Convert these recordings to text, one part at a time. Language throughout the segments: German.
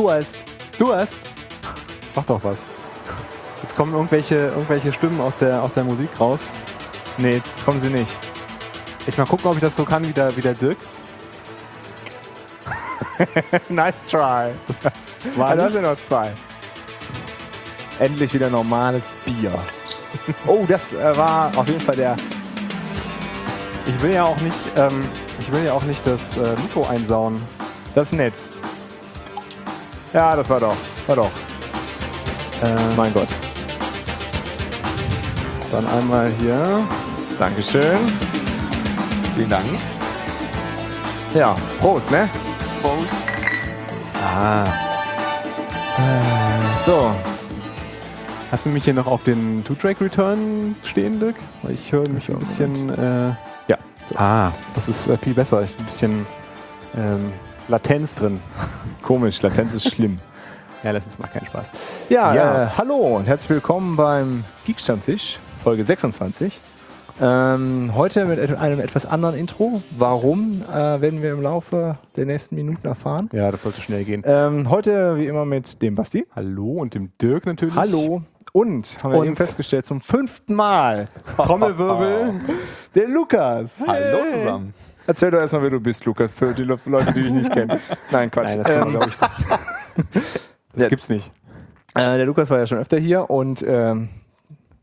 Durst. Durst? Mach doch was. Jetzt kommen irgendwelche, irgendwelche Stimmen aus der, aus der Musik raus. Nee, kommen sie nicht. Ich mal gucken, ob ich das so kann wie der, wie der Dirk. nice try. Das war da sind noch zwei. Endlich wieder normales Bier. Oh, das äh, war auf jeden Fall der. Ich will ja auch nicht, ähm, ich will ja auch nicht das äh, Mikro einsauen. Das ist nett. Ja, das war doch. War doch. Äh, Mein Gott. dann einmal hier. Dankeschön. Vielen Dank. Ja, Prost, ne? Prost. Ah. Äh, so. Hast du mich hier noch auf den Two-Track-Return stehen, Dirk? Weil ich höre mich ein bisschen. Äh, Ja. So. ah, das ist äh, viel besser. Ich ein bisschen ähm, Latenz drin. Komisch, Latenz ist schlimm. Ja, Latenz macht keinen Spaß. Ja, Ja. Äh, hallo und herzlich willkommen beim Geekstammtisch, Folge 26. Ähm, heute mit einem etwas anderen Intro. Warum, äh, werden wir im Laufe der nächsten Minuten erfahren. Ja, das sollte schnell gehen. Ähm, heute wie immer mit dem Basti. Hallo und dem Dirk natürlich. Hallo. Und, haben wir Und- eben festgestellt, zum fünften Mal, Trommelwirbel, der Lukas. Hallo zusammen. Erzähl doch erstmal, wer du bist, Lukas, für die Le- Leute, die dich nicht kennen. Nein, Quatsch. Nein, das man, ähm, glaube ich, das, das Ja. gibt's nicht. äh, der Lukas war ja schon öfter hier und ähm,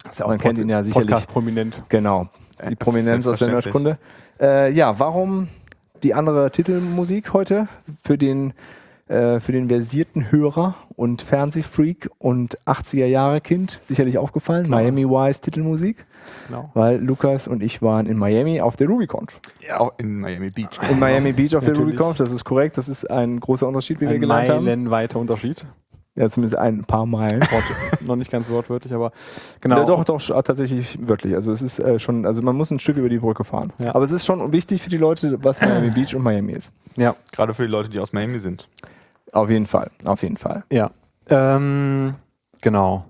ist ja Man kennt ihn ja sicherlich. Podcast-prominent. Genau, die Prominenz aus der. Nerdkunde. Äh, ja, warum die andere Titelmusik heute für den, äh, für den versierten Hörer und Fernsehfreak und 80er-Jahre-Kind sicherlich aufgefallen? Miami Wise Titelmusik, Genau. weil Lukas und ich waren in Miami auf der RubyConf. Ja, auch in Miami Beach. In Miami Beach auf der. RubyConf, das ist korrekt, das ist ein großer Unterschied, wie wir Ein gelernt haben. meilenweiter Unterschied. Ja, zumindest ein paar Meilen. Noch nicht ganz wortwörtlich, aber genau. Ja, doch, doch, tatsächlich wörtlich. Also es ist äh, schon, also man muss ein Stück über die Brücke fahren. Ja. Aber es ist schon wichtig für die Leute, was Miami Beach und Miami ist. Ja, Gerade für die Leute, die aus Miami sind. Auf jeden Fall, auf jeden Fall. ja. Ähm, genau.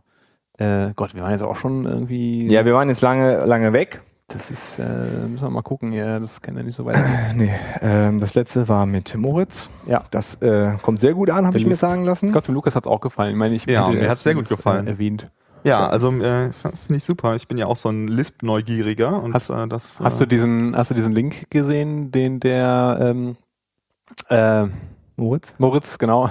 Äh, Gott, wir waren jetzt auch schon irgendwie. Ja, wir waren jetzt lange, lange weg. das ist, äh, müssen wir mal gucken. Ja, das kann ja nicht so weit. Nee, ähm, das letzte war mit Moritz. Ja. Das äh, kommt sehr gut an, habe ich mir sagen lassen. Ich glaube, dem Lukas hat's auch gefallen. Ich meine, ich Ja, mir hat's sehr gut zumindest, gefallen. Äh, erwähnt. Ja, also äh, finde ich super. Ich bin ja auch so ein Lisp-Neugieriger und Hast- äh, das. Hast du diesen, hast du diesen Link gesehen, den der ähm, äh, Moritz? Moritz, genau,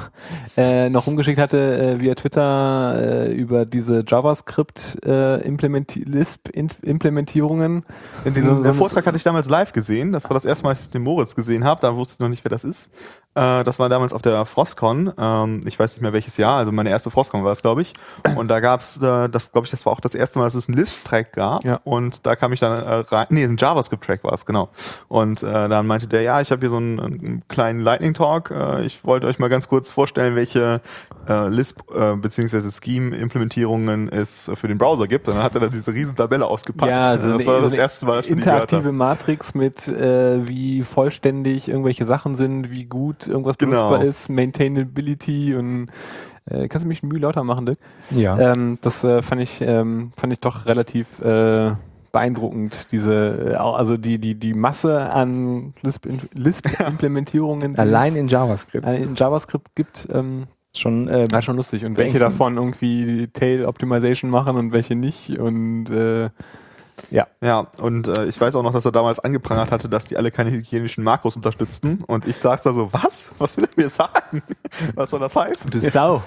äh, noch rumgeschickt hatte äh, via Twitter äh, über diese JavaScript äh, Implementi Lisp -In Implementierungen. In diesen den Vortrag hatte ich damals live gesehen. Das war das erste Mal, dass ich den Moritz gesehen habe. Da wusste ich noch nicht, wer das ist. Äh, das war damals auf der Frostcon. Ähm, ich weiß nicht mehr welches Jahr. Also meine erste Frostcon war das, glaube ich. Und da gab's, äh, das glaube ich, das war auch das erste Mal, dass es einen Lisp-Track gab. Ja. Und da kam ich dann äh, rein. Nee, ein JavaScript-Track war es, genau. Und äh, dann meinte der, ja, ich habe hier so einen, einen kleinen Lightning-Talk. Äh, ich wollte euch mal ganz kurz vorstellen, welche äh, Lisp äh, beziehungsweise Scheme-Implementierungen es für den Browser gibt. Und dann hat er da diese riesen Tabelle ausgepackt. Ja, also das war das erste Mal, dass ich interaktive. Matrix mit äh, wie vollständig irgendwelche Sachen sind, wie gut irgendwas Genau. benutzbar ist, Maintainability und äh, kannst du mich Mühe lauter machen, Dirk? Ja. Ähm, das äh, fand ich ähm, fand ich doch relativ äh, beeindruckend. Diese äh, also die die die Masse an Lisp Lisp Allein in JavaScript. in JavaScript gibt. Ähm, Schon, äh, war schon lustig. Und welche davon irgendwie Tail Optimization machen und welche nicht. Und äh, ja. Ja, und äh, ich weiß auch noch, dass er damals angeprangert hatte, dass die alle keine hygienischen Makros unterstützten. Und ich saß da so, was? Was will er mir sagen? Was soll das heißen? Du Sau.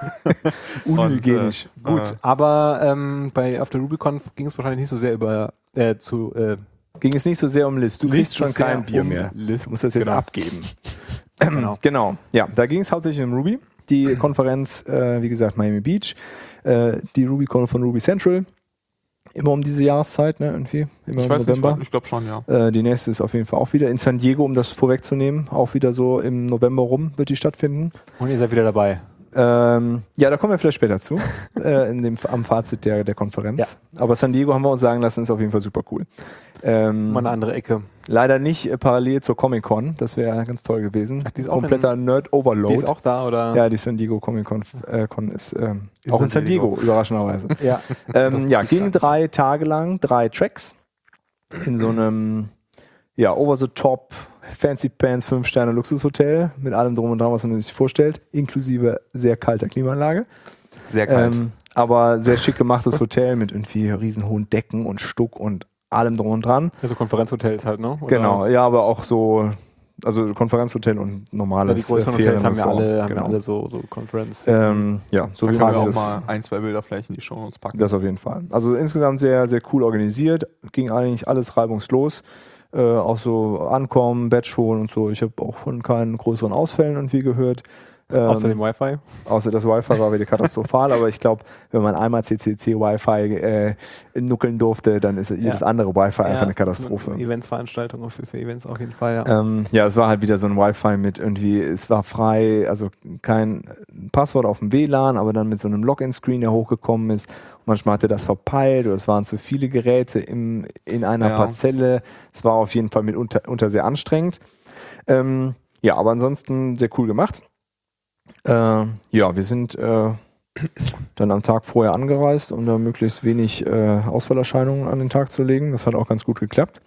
unhygienisch. Und, äh, Gut, aber ähm, bei auf der RubyConf ging es wahrscheinlich nicht so sehr über äh, zu äh, Ging es nicht so sehr um Lisp. Du kriegst schon kein Bier um mehr. Lisp. Du musst das jetzt Genau. abgeben. genau. Genau. Ja, da ging es hauptsächlich um Ruby. Die Konferenz, äh, wie gesagt, Miami Beach. Äh, die RubyCon von Ruby Central. Immer um diese Jahreszeit, ne? Irgendwie. Immer Ich im weiß nicht, November. ich glaube schon, ja. Äh, die nächste ist auf jeden Fall auch wieder in San Diego, um das vorwegzunehmen. Auch wieder so im November rum wird die stattfinden. Und ihr seid wieder dabei. Ähm, ja, da kommen wir vielleicht später zu, äh, in dem, am Fazit der, der Konferenz. Ja. Aber San Diego haben wir uns sagen lassen, ist auf jeden Fall super cool. Ähm, Mal eine andere Ecke. leider nicht äh, parallel zur Comic Con, das wäre ganz toll gewesen. Ach, die ist auch Kompletter Nerd-Overload. Die ist auch da, oder? ja, die San Diego Comic Con, äh, ist ähm, In auch San in San Diego, Diego. überraschenderweise. ja. ähm, ja, ging drei Tage lang, drei Tracks in so einem ja, over-the-top Fancy Pants 5 Sterne Luxushotel mit allem drum und dran, was man sich vorstellt, inklusive sehr kalter Klimaanlage. Sehr kalt. Ähm, aber sehr schick gemachtes Hotel mit irgendwie riesenhohen Decken und Stuck und allem drum und dran. Also Konferenzhotels halt, ne? Oder- Genau, ja, aber auch so, also Konferenzhotel und Ja, normales die größeren äh, Hotels haben ja Ferienresort. alle, haben ja genau. alle so, so Conference. Ähm, ja, so da wie können wir auch das, mal ein, zwei Bilder vielleicht in die Show uns packen. das auf jeden Fall. Also insgesamt sehr, sehr cool organisiert, ging eigentlich alles reibungslos. Äh, auch so ankommen, Badge holen und so. Ich habe auch von keinen größeren Ausfällen irgendwie gehört. Ähm, Außer dem Wi-Fi. Außer das Wi-Fi war wieder katastrophal, aber ich glaube, wenn man einmal CCC Wi-Fi äh, nuckeln durfte, dann ist jedes Ja. andere Wi-Fi einfach Ja, eine Katastrophe. Eventsveranstaltung für, für Events auf jeden Fall, ja. Ähm, ja, es war halt wieder so ein Wi-Fi mit irgendwie, es war frei, also kein Passwort auf dem WLAN, aber dann mit so einem Login-Screen, der hochgekommen ist. manchmal hat er das verpeilt oder es waren zu viele Geräte im, in einer Ja. Parzelle. Es war auf jeden Fall mitunter unter sehr anstrengend. Ähm, ja, aber ansonsten sehr cool gemacht. Äh, ja, wir sind äh, dann am Tag vorher angereist, um da möglichst wenig äh, Ausfallerscheinungen an den Tag zu legen. Das hat auch ganz gut geklappt.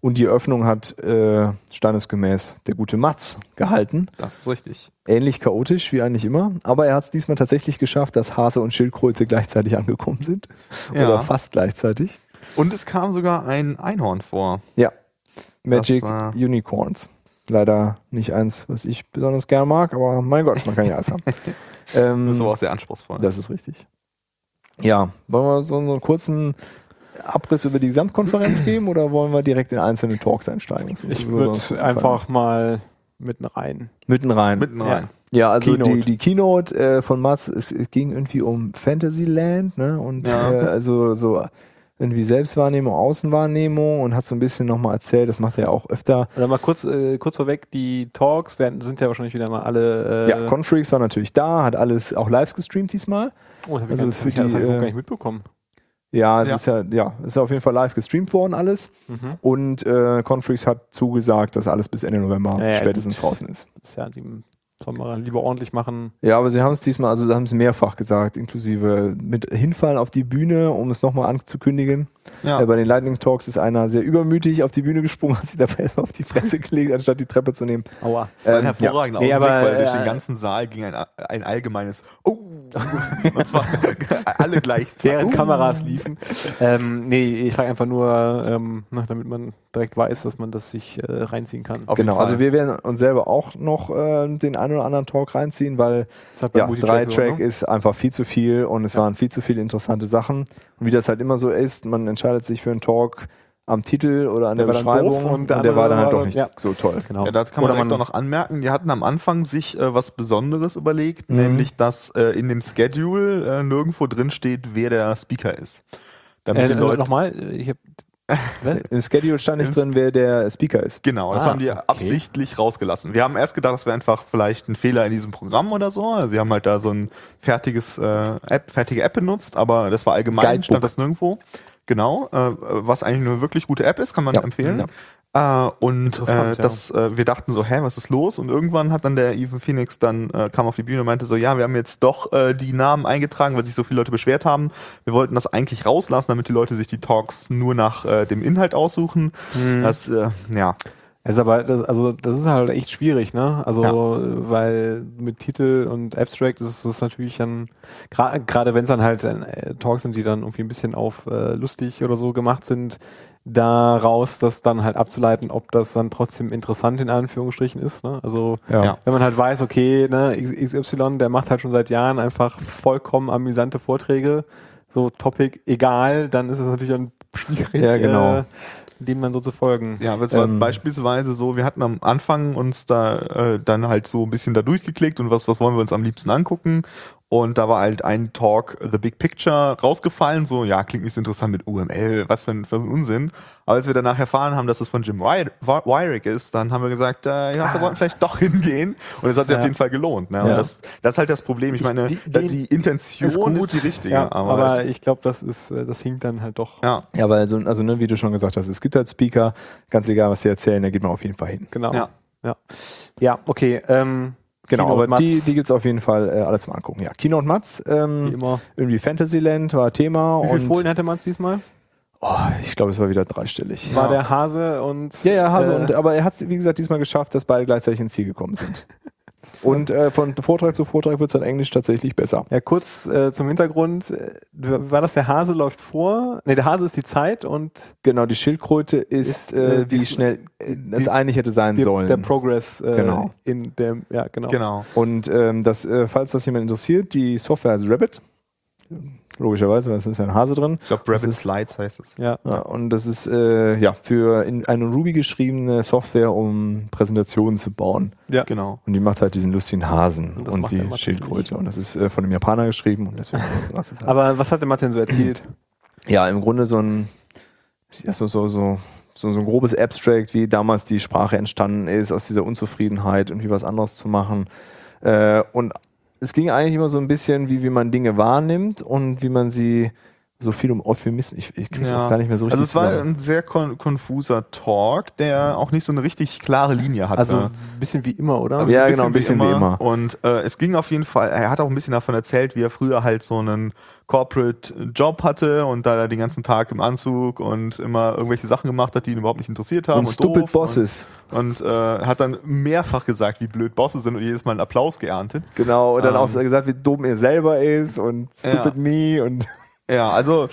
Und die Eröffnung hat äh, standesgemäß der gute Matz gehalten. Das ist richtig. Ähnlich chaotisch wie eigentlich immer. Aber er hat es diesmal tatsächlich geschafft, dass Hase und Schildkröte gleichzeitig angekommen sind. Ja. Oder fast gleichzeitig. Und es kam sogar ein Einhorn vor. Ja. Magic Das, Unicorns. Leider nicht eins, was ich besonders gern mag, aber mein Gott, man kann ja alles haben. ähm, Das ist aber auch sehr anspruchsvoll. das ist richtig. Ja, wollen wir so einen kurzen Abriss über die Gesamtkonferenz geben oder wollen wir direkt in einzelne Talks einsteigen? Ich würde einfach mal mitten rein. mitten rein. Mitten rein. Ja, also Keynote. die, die Keynote äh, von Mats, es, es ging irgendwie um Fantasyland, ne? Und Ja. äh, also so irgendwie Selbstwahrnehmung, Außenwahrnehmung und hat so ein bisschen nochmal erzählt, das macht er ja auch öfter. Oder mal kurz, äh, kurz vorweg, die Talks werden, sind ja wahrscheinlich wieder mal alle. Äh, ja, Confreaks war natürlich da, hat alles auch live gestreamt diesmal. oh, das hab ich also gar, für das die, ich äh, gar nicht mitbekommen. Ja, es Ja. ist ja, ja, es ist auf jeden Fall live gestreamt worden alles. Mhm. Und äh, Confreaks hat zugesagt, dass alles bis Ende November ja, spätestens gut. draußen ist. Das ist ja, die soll man lieber ordentlich machen. Ja, aber sie haben es diesmal, also sie haben es mehrfach gesagt, inklusive mit Hinfallen auf die Bühne, um es nochmal anzukündigen. Ja. Äh, bei den Lightning Talks ist einer sehr übermütig auf die Bühne gesprungen, hat sich dabei erstmal auf die Fresse gelegt, anstatt die Treppe zu nehmen. Aua. Das war ein Ähm, hervorragender Nee, Augenblick, aber, weil durch äh, den ganzen Saal ging ein, ein allgemeines Oh! Und zwar alle gleichzeitig. Während Uh. Kameras liefen. ähm, nee, ich frage einfach nur, ähm, damit man direkt weiß, dass man das sich äh, reinziehen kann. Auf genau, also wir werden uns selber auch noch äh, den einen oder anderen Talk reinziehen, weil ja, drei so, Track ne? ist einfach viel zu viel und es Ja. waren viel zu viele interessante Sachen. Und wie das halt immer so ist, man entscheidet sich für einen Talk am Titel oder an der, Der Beschreibung und und der der, war dann halt doch nicht ja. so toll. Genau. Ja, da kann man Oder direkt man- auch noch anmerken, die hatten am Anfang sich äh, was Besonderes überlegt, Mhm. nämlich dass äh, in dem Schedule äh, nirgendwo drin steht, wer der Speaker ist. Damit Äh, die äh, Leute, Nochmal, äh, ich hab, was? Im Schedule stand nicht drin, wer der Speaker ist. Genau, das Ah, haben die okay. absichtlich rausgelassen. Wir haben erst gedacht, das wäre einfach vielleicht ein Fehler in diesem Programm oder so. Also sie haben halt da so ein fertiges äh, App, fertige App benutzt, aber das war allgemein, Guidebook. stand das nirgendwo. Genau, äh, was eigentlich eine wirklich gute App ist, kann man Ja, empfehlen. ja. Äh, und äh, das, äh, wir dachten so, hä, was ist los? Und irgendwann hat dann der Even Phoenix dann äh, kam auf die Bühne und meinte so, ja, wir haben jetzt doch äh, die Namen eingetragen, weil sich so viele Leute beschwert haben. Wir wollten das eigentlich rauslassen, damit die Leute sich die Talks nur nach dem Inhalt aussuchen. Mhm. Das, ja, ist aber, das, also das ist halt echt schwierig, ne? Also, Ja. weil mit Titel und Abstract ist es natürlich dann, gra- gerade wenn es dann halt äh, Talks sind, die dann irgendwie ein bisschen auf äh, lustig oder so gemacht sind, daraus das dann halt abzuleiten, ob das dann trotzdem interessant in Anführungsstrichen ist, ne? Also, Ja. Wenn man halt weiß, okay, ne, XY, der macht halt schon seit Jahren einfach vollkommen amüsante Vorträge, so Topic egal, dann ist es natürlich dann schwierig, Ja, genau. äh, dem dann so zu folgen. Ja, aber es war Ähm, beispielsweise so, wir hatten am Anfang uns da äh, dann halt so ein bisschen da durchgeklickt und was, was wollen wir uns am liebsten angucken. Und da war halt ein Talk, The Big Picture, rausgefallen. So, ja, klingt nicht so interessant mit UML, was für ein, für ein Unsinn. Aber als wir danach erfahren haben, dass es von Jim Wy- Wy- Wyrick ist, dann haben wir gesagt, äh, ja, wir sollten vielleicht doch hingehen. Und es hat sich Ja. auf jeden Fall gelohnt. Ne? Und Ja. das, das ist halt das Problem. Ich meine, die- da- die- die Intention ist, die richtige. Ja, aber aber, ich glaube, das ist, äh, das hinkt dann halt doch. ja, Ja, weil so, also ne, wie du schon gesagt hast, es gibt halt Speaker, ganz egal, was sie erzählen, da geht man auf jeden Fall hin. Genau. Ja. Ja, ja okay. Ähm, Genau, Keynote aber die, Mats, die gibt's auf jeden Fall äh, alle zum Angucken. Ja, Kino und Mats, wie ähm, immer. irgendwie Fantasyland war Thema Wie viele Folien hatte man es diesmal? Oh, ich glaube, es war wieder dreistellig. War Ja. der Hase und. Ja, ja, Hase. äh, Und, aber er hat es, wie gesagt, diesmal geschafft, dass beide gleichzeitig ins Ziel gekommen sind. Und äh, von Vortrag zu Vortrag wird es dann Englisch tatsächlich besser. Ja, kurz äh, zum Hintergrund. äh, War das der Hase läuft vor? Ne, der Hase ist die Zeit und Genau, die Schildkröte ist, Ist, äh, äh, wie die- schnell äh, es die- eigentlich hätte sein die, sollen. der Progress äh, Genau. in dem, ja, genau. Genau. Und ähm, das, äh, falls das jemand interessiert, die Software heißt Rabbit. Logischerweise, weil es ist ja ein Hase drin. Ich glaube, Das Rabbit ist- Slides heißt es. Ja. Ja, und das ist äh, ja für in eine Ruby geschriebene Software, um Präsentationen zu bauen. Ja. Genau. Und die macht halt diesen lustigen Hasen Und das und, die Schildkröte. Und das ist äh, von einem Japaner geschrieben und deswegen das halt. Aber was hat der Martin so erzählt? Ja, im Grunde so ein ja, so, so, so, so, so ein grobes Abstract, wie damals die Sprache entstanden ist, aus dieser Unzufriedenheit irgendwie was anderes zu machen. Äh, und es ging eigentlich immer so ein bisschen, wie, wie man Dinge wahrnimmt und wie man sie so viel um Euphemismus. Ich, ich krieg's Ja. auch gar nicht mehr so richtig Also es war zusammen. ein sehr kon konfuser Talk, der auch nicht so eine richtig klare Linie hatte. Also ein bisschen wie immer, oder? Aber Ja, so genau, ein bisschen wie immer. Und äh, es ging auf jeden Fall, er hat auch ein bisschen davon erzählt, wie er früher halt so einen Corporate Job hatte und da er den ganzen Tag im Anzug und immer irgendwelche Sachen gemacht hat, die ihn überhaupt nicht interessiert haben. und stupid doof Bosses. Und, und äh, hat dann mehrfach gesagt, wie blöd Bosse sind und jedes Mal einen Applaus geerntet. Genau, und dann Ähm. auch gesagt, wie dumm er selber ist und stupid Ja. me und Ja, also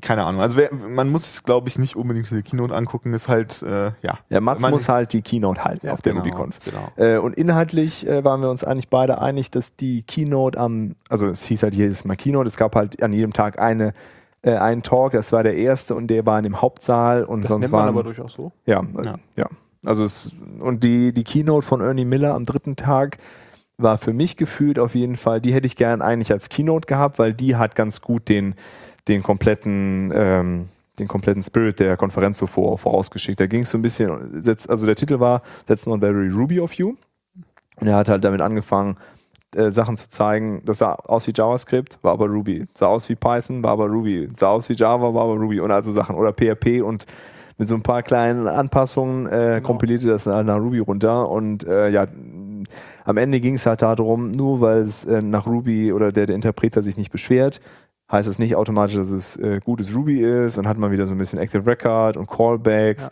keine Ahnung. Also wer, man muss es, glaube ich, nicht unbedingt diese Keynote angucken. Ist halt, äh, ja. ja, Mats Man- muss halt die Keynote halten auf der genau, RubyConf. Genau. Äh, und inhaltlich äh, waren wir uns eigentlich beide einig, dass die Keynote am, also es hieß halt jedes Mal Keynote, es gab halt an jedem Tag eine, äh, einen Talk, das war der erste und der war in dem Hauptsaal und das sonst nennt man waren, aber durchaus so. ja, äh, Ja. ja, Also es, und die, die Keynote von Ernie Miller am dritten Tag war für mich gefühlt auf jeden Fall, die hätte ich gern eigentlich als Keynote gehabt, weil die hat ganz gut den, den kompletten, ähm, den kompletten Spirit der Konferenz so vor, vorausgeschickt. Da ging es so ein bisschen, also der Titel war That's not very Ruby of you. Und er hat halt damit angefangen, äh, Sachen zu zeigen. Das sah aus wie JavaScript, war aber Ruby. Sah aus wie Python, war aber Ruby. Sah aus wie Java, war aber Ruby und also Sachen. Oder PHP und mit so ein paar kleinen Anpassungen äh, Genau. kompilierte das nach Ruby runter. Und äh, ja, am Ende ging es halt darum, nur weil es äh, nach Ruby oder der, der Interpreter sich nicht beschwert, heißt es nicht automatisch, dass es äh, gutes Ruby ist und hat man wieder so ein bisschen Active Record und Callbacks.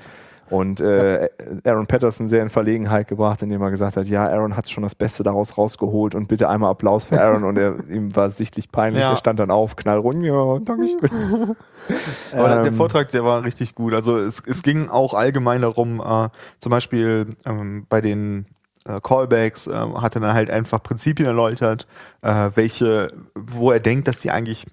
Und äh, Aaron Patterson sehr in Verlegenheit gebracht, indem er gesagt hat, ja, Aaron hat schon das Beste daraus rausgeholt und bitte einmal Applaus für Aaron und er, ihm war sichtlich peinlich. Ja. Er stand dann auf, knallrund, ja, danke schön. Aber der- der Ähm, Vortrag, der war richtig gut. Also es, es ging auch allgemein darum, äh, zum Beispiel ähm, bei den äh, Callbacks äh, hat er dann halt einfach Prinzipien erläutert, äh, welche, wo er denkt, dass die eigentlich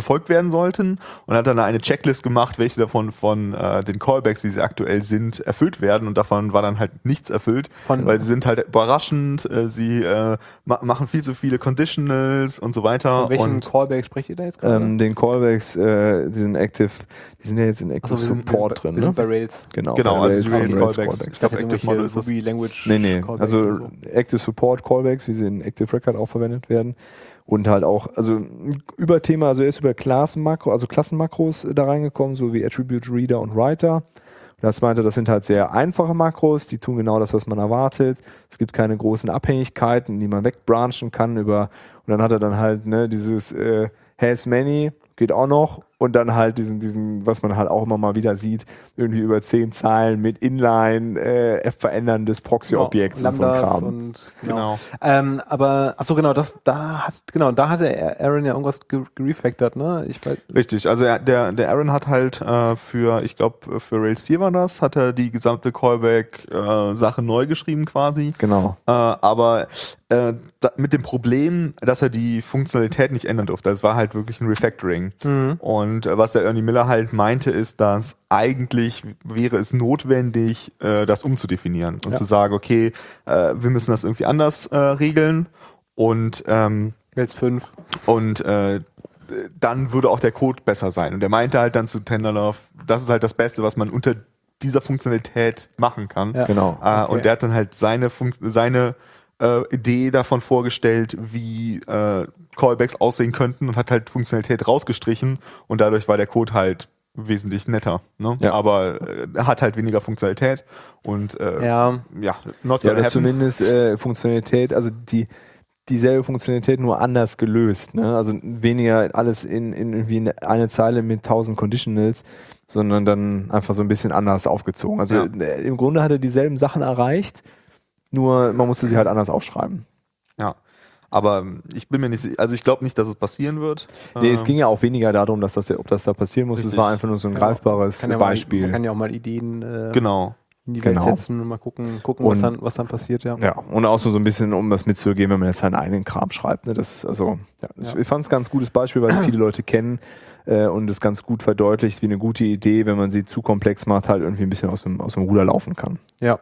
befolgt werden sollten und hat dann eine Checklist gemacht, welche davon von äh, den Callbacks, wie sie aktuell sind, erfüllt werden und davon war dann halt nichts erfüllt, Von- weil sie sind halt überraschend, äh, sie äh, ma machen viel zu viele Conditionals und so weiter Von welchen und Callback sprecht ihr da jetzt gerade? ähm, den Callbacks, äh, die sind Active, die sind ja jetzt in Active wir sind- Support wir drin, sind, wir sind ne? bei Rails. Genau, Genau, bei also die und Rails Callbacks. Ich Ich dachte, glaub, irgendwelche Active Model ist das. Ruby Language Nee, nee, Callbacks also so. Active Support Callbacks, wie sie in Active Record auch verwendet werden. Und halt auch, also ein Überthema, also er ist über Klassenmakro, also Klassenmakros da reingekommen, so wie Attribute Reader und Writer. Und das meinte, das sind halt sehr einfache Makros, die tun genau das, was man erwartet. Es gibt keine großen Abhängigkeiten, die man wegbranchen kann über, und dann hat er dann halt, ne, dieses äh, has many, geht auch noch, und dann halt diesen, diesen, was man halt auch immer mal wieder sieht, irgendwie über zehn Zeilen mit Inline äh, verändern des Proxy-Objekts und so ein Kram. und Genau. Ähm, aber ach so genau, das da hat genau, da hatte Aaron ja irgendwas ge- gerefactored, ne? Ich weiß, Richtig, also er, der, der Aaron hat halt äh, für, ich glaube, für Rails 4 war das, hat er die gesamte Callback-Sache neu geschrieben quasi. Genau. Äh, aber äh, da, mit dem Problem, dass er die Funktionalität nicht ändern durfte. Das war halt wirklich ein Refactoring. Und äh, was der Ernie Miller halt meinte, ist, dass eigentlich wäre es notwendig, äh, das umzudefinieren und Ja. zu sagen, okay, äh, wir müssen das irgendwie anders äh, regeln. Und ähm, Rails 5. und äh, dann würde auch der Code besser sein. Und er meinte halt dann zu Tenderlove, das ist halt das Beste, was man unter dieser Funktionalität machen kann. Ja. Genau. Äh, Okay. Und der hat dann halt seine, Funkt seine äh, Idee davon vorgestellt, wie äh, Callbacks aussehen könnten und hat halt Funktionalität rausgestrichen und dadurch war der Code halt wesentlich netter. Ne? Ja. Aber äh, hat halt weniger Funktionalität und äh, ja, Ja. not Ja, oder happen. zumindest äh, Funktionalität, also die, dieselbe Funktionalität, nur anders gelöst. Ne? Also weniger alles in, in irgendwie in eine Zeile mit tausend Conditionals, sondern dann einfach so ein bisschen anders aufgezogen. Also Ja. äh, im Grunde hat er dieselben Sachen erreicht, nur man musste sie halt anders aufschreiben. Ja. Aber ich bin mir nicht sicher, also ich glaube nicht, dass es passieren wird. Nee, es Ähm, ging ja auch weniger darum, dass das, ob das da passieren muss. Es war einfach nur so ein greifbares Kann ja Beispiel. Mal, man kann ja auch mal Ideen äh, Genau. in die Genau. Welt setzen und mal gucken, gucken was, Und- dann, was dann passiert, ja. Ja, und auch so, so ein bisschen, um das mitzugeben, wenn man jetzt seinen eigenen Kram schreibt. Ne? Das ist also, ja, das- Ja. ich fand es ganz gutes Beispiel, weil es viele Leute kennen äh, und es ganz gut verdeutlicht, wie eine gute Idee, wenn man sie zu komplex macht, halt irgendwie ein bisschen aus dem, aus dem Ruder laufen kann. Ja.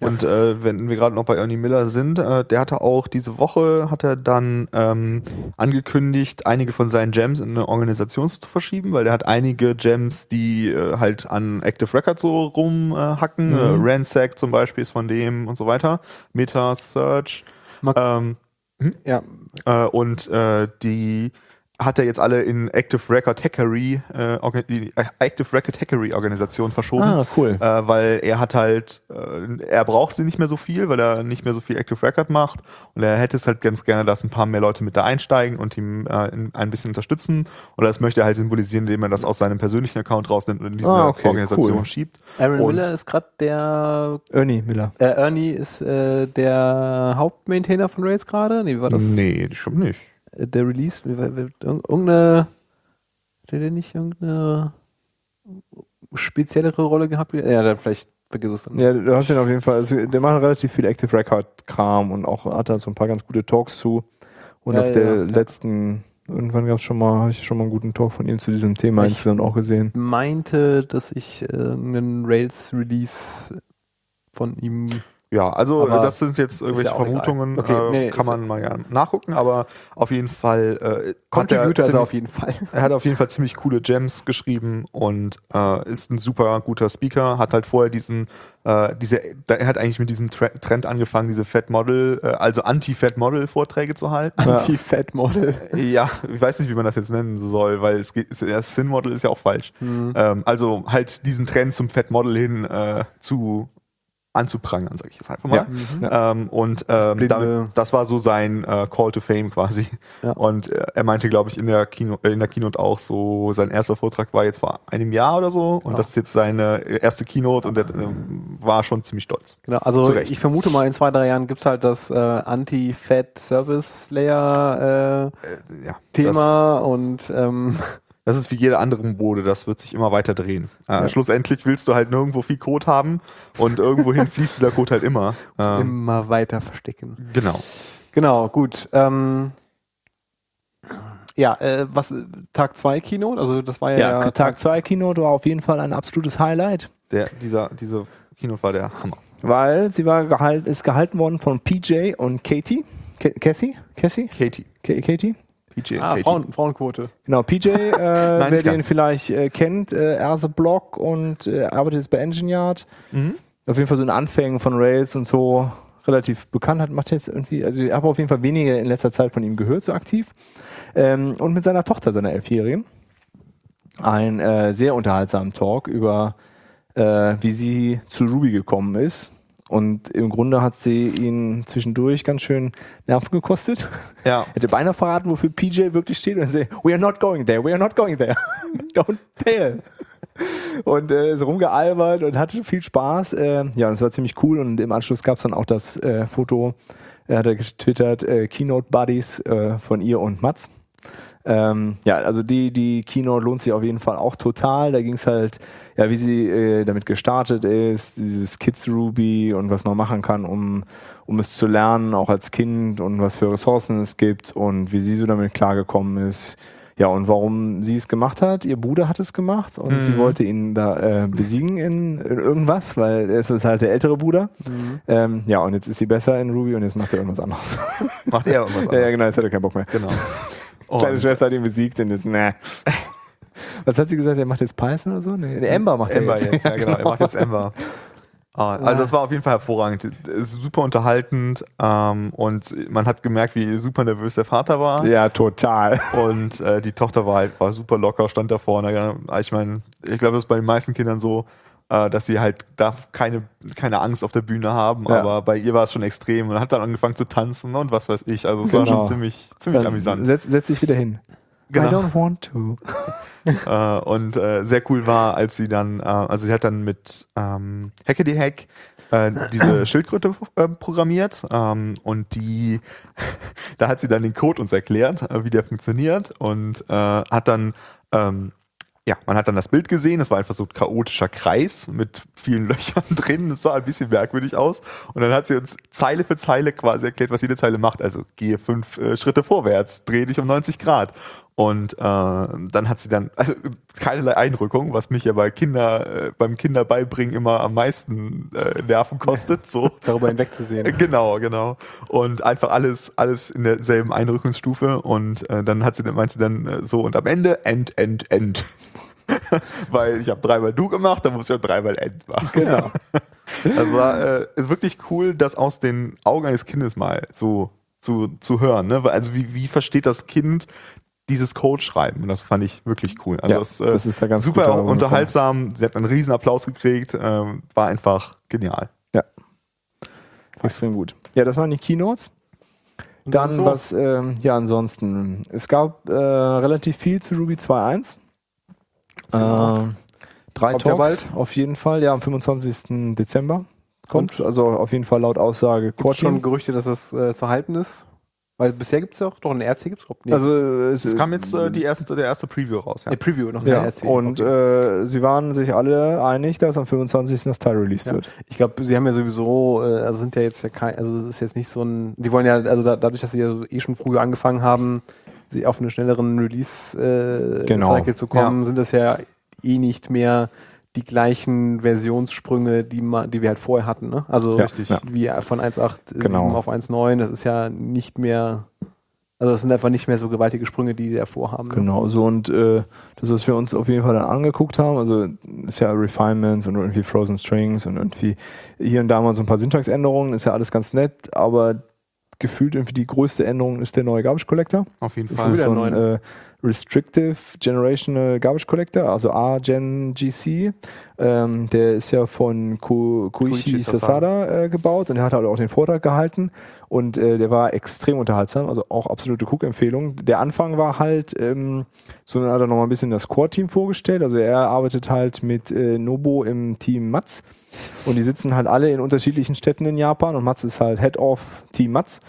Und äh, wenn wir gerade noch bei Ernie Miller sind, äh, der hatte auch diese Woche, hat er dann ähm, angekündigt, einige von seinen Gems in eine Organisation zu verschieben, weil der hat einige Gems, die äh, halt an Active Records so rumhacken. Äh, Mhm. äh, Ransack zum Beispiel ist von dem und so weiter. Meta Search. Ähm, Ja, äh, und äh, die hat er jetzt alle in Active Record Hackery, äh, die Active Record Hackery Organisation verschoben. Ah, cool. Äh, weil er hat halt, äh, er braucht sie nicht mehr so viel, weil er nicht mehr so viel Active Record macht und er hätte es halt ganz gerne, dass ein paar mehr Leute mit da einsteigen und ihm äh, in, ein bisschen unterstützen und das möchte er halt symbolisieren, indem er das aus seinem persönlichen Account rausnimmt und in diese Ah, okay, Organisation cool. schiebt. Aaron Und- Miller ist gerade der, Ernie Miller. äh, Ernie ist äh, der Hauptmaintainer von Rails gerade? Nee, wie war das? Nee, stimmt nicht. Der Release, irgendeine, hat der denn nicht irgendeine speziellere Rolle gehabt? Ja, dann vielleicht vergiss es dann. Ja, du hast ihn auf jeden Fall, also der macht relativ viel Active Record Kram und auch hat da so ein paar ganz gute Talks zu. Und Ja, auf ja, der ja. irgendwann irgendwann gab es schon mal, habe ich schon mal einen guten Talk von ihm zu diesem Thema Ich- insgesamt auch gesehen. meinte, dass ich äh, irgendeinen Rails-Release von ihm Ja, also Aber das sind jetzt irgendwelche ja. Vermutungen, Okay, äh, nee, kann man mal gerne nachgucken, aber auf jeden Fall äh, er, Contributor ist er ziemlich- auf jeden Fall. er hat auf jeden Fall ziemlich coole Gems geschrieben und äh, ist ein super guter Speaker, hat halt vorher diesen, äh, diese, er hat eigentlich mit diesem Tre Trend angefangen, diese Fat Model, äh, also Anti-Fat Model Vorträge zu halten. Anti-Fat-Model. Ja, ich weiß nicht, wie man das jetzt nennen soll, weil es geht, das Sin-Model ist ja auch falsch. Mhm. Ähm, also halt diesen Trend zum Fat Model hin äh, zu anzuprangern, sag ich jetzt einfach mal. Ja. Ähm, und ähm, damit, das war so sein äh, Call to Fame quasi. Ja. Und äh, er meinte, glaube ich, in der Kino, äh, in der Keynote auch so, sein erster Vortrag war jetzt vor einem Jahr oder so und Ja. das ist jetzt seine erste Keynote und er ähm, war schon ziemlich stolz. Genau, also Zu Recht. ich vermute mal, in zwei, drei Jahren gibt's halt das äh, Anti-Fat-Service-Layer äh, Ja, Thema und ähm, Das, ist wie jede andere Mode, das wird sich immer weiter drehen. Äh, Schlussendlich willst du halt nirgendwo viel Code haben und irgendwohin fließt dieser Code halt immer. Ähm, immer weiter verstecken. genau. Genau, gut. Ähm, ja, äh, was Tag 2 Keynote, also das war ja, Ja, Tag 2 Keynote war auf jeden Fall ein absolutes Highlight, Der, dieser, diese Keynote war der Hammer. weil sie war gehalt, ist gehalten worden von PJ und Katie. Ka- Kathy? Cassie? Katie. Ka- Katie? PJ Ah. Frauen, Frauenquote. Genau, PJ, äh, wer nicht den ganz. vielleicht äh, kennt, äh, Erse Block und äh, arbeitet jetzt bei Engine Yard. Mhm. Auf jeden Fall so in Anfängen von Rails und so relativ bekannt hat, macht jetzt irgendwie, also ich habe auf jeden Fall weniger in letzter Zeit von ihm gehört, so aktiv. Ähm, und mit seiner Tochter, seiner Elfjährigen. Ein äh, sehr unterhaltsamen Talk über, äh, wie sie zu Ruby gekommen ist. Und im Grunde hat sie ihn zwischendurch ganz schön Nerven gekostet. Ja. Hätte beinahe verraten, wofür PJ wirklich steht und sagt, we are not going there, we are not going there. Don't tell. Und äh, ist rumgealbert und hatte viel Spaß. Äh, ja, und es war ziemlich cool. Und im Anschluss gab es dann auch das äh, Foto, er hat er getwittert, äh, Keynote Buddies äh, von ihr und Mats. Ähm, ja, also die, die Keynote lohnt sich auf jeden Fall auch total. Da ging es halt, ja, wie sie äh, damit gestartet ist, dieses Kids Ruby und was man machen kann, um, um es zu lernen, auch als Kind und was für Ressourcen es gibt und wie sie so damit klargekommen ist. Ja, und warum sie es gemacht hat, ihr Bruder hat es gemacht und Mhm. sie wollte ihn da äh, besiegen in, in irgendwas, weil es ist halt der ältere Bruder. Ähm, ja, und jetzt ist sie besser in Ruby und jetzt macht sie irgendwas anderes. Macht er irgendwas ja, ja, anderes. genau, jetzt hat er keinen Bock mehr. Genau. Kleine Und Schwester hat ihn besiegt und jetzt, ne. Was hat sie gesagt? Er macht jetzt Python oder so? Nee, Ember macht er Ember jetzt. jetzt, ja genau. Er macht jetzt Ember. Ah, Also das war auf jeden Fall hervorragend. Super unterhaltend ähm, und man hat gemerkt, wie super nervös der Vater war. Ja, total. Und äh, die Tochter war halt war super locker, stand da vorne. Ich meine, ich glaube, das ist bei den meisten Kindern so. Äh, dass sie halt da keine, keine Angst auf der Bühne haben, Ja. aber bei ihr war es schon extrem und hat dann angefangen zu tanzen und was weiß ich. Also es war Genau. schon ziemlich, ziemlich Dann amüsant. Setz, setz dich wieder hin. I Genau. don't want to. Äh, und äh, sehr cool war, als sie dann, äh, also sie hat dann mit ähm, Hackety Hack äh, diese Schildkröte äh, programmiert ähm, und die, da hat sie dann den Code uns erklärt, äh, wie der funktioniert und hat dann ähm, ja, man hat dann das Bild gesehen, es war einfach so ein chaotischer Kreis mit vielen Löchern drin, es sah ein bisschen merkwürdig aus. Und dann hat sie uns Zeile für Zeile quasi erklärt, was jede Zeile macht. Also gehe fünf äh, Schritte vorwärts, drehe dich um 90 Grad. Und äh, dann hat sie dann, also keinerlei Einrückung, was mich ja bei Kinder, äh, beim Kinderbeibringen immer am meisten äh, Nerven kostet. So. Darüber hinwegzusehen. Genau, genau. Und einfach alles, alles in derselben Einrückungsstufe. Und äh, dann hat sie dann, meint sie dann äh, so, und am Ende end, end, end. Weil ich habe dreimal du gemacht, dann muss ich auch dreimal end machen. Genau. Also war äh, wirklich cool, das aus den Augen eines Kindes mal so zu, zu hören. Ne? Also wie, wie versteht das Kind dieses Code schreiben? Und das fand ich wirklich cool. Also Ja, das, äh, das ist da ganz super unterhaltsam. Sie hat einen riesen Applaus gekriegt. Ähm, war einfach genial. Ja. Extrem gut. Ja, das waren die Keynotes. Und Dann so. was, ähm, ja, ansonsten. Es gab äh, relativ viel zu Ruby 2.1. Äh, drei Kommt Talks bald. auf jeden Fall. Ja, am 25. Dezember kommt Also auf jeden Fall laut Aussage Gibt es schon. Gerüchte, dass das äh, zu halten ist? Weil bisher gibt es ja auch, doch ein RC gibt es, nee. Also es, Es kam jetzt äh, die erste, der erste Preview raus. Ja. Äh, Preview, noch ja, RC. und Okay. äh, sie waren sich alle einig, dass am 25. das Teil released Ja. wird. Ich glaube, sie haben ja sowieso, äh, also sind ja jetzt ja kein, also es ist jetzt nicht so ein, die wollen ja, also da, dadurch, dass sie ja eh schon früher angefangen haben, sie auf einen schnelleren Release-Cycle äh, Genau. Zu kommen, sind das ja eh nicht mehr die gleichen Versionssprünge, die, die wir halt vorher hatten. Ne? Also Ja, richtig, ja. wie von 1.8.7 Genau. auf 1.9, das ist ja nicht mehr, also das sind einfach nicht mehr so gewaltige Sprünge, die sie davor haben. Ne? Genau, so und äh, das, was wir uns auf jeden Fall dann angeguckt haben, also ist ja Refinements und irgendwie Frozen Strings und irgendwie hier und da mal so ein paar Syntaxänderungen, ist ja alles ganz nett, aber gefühlt irgendwie die größte Änderung ist der neue Garbage Collector. Auf jeden Das Fall. ist so ein äh, Restrictive Generational Garbage Collector, also A-Gen GC. Ähm, der ist ja von Ko Koichi Koichi Sasada äh, gebaut und er hat halt auch den Vortrag gehalten und äh, der war extrem unterhaltsam, also auch absolute Cook-Empfehlung. Der Anfang war halt, ähm, so dann hat er nochmal ein bisschen das Core-Team vorgestellt, also er arbeitet halt mit äh, Nobo im Team Matz und die sitzen halt alle in unterschiedlichen Städten in Japan und Matz ist halt Head of Team Matz.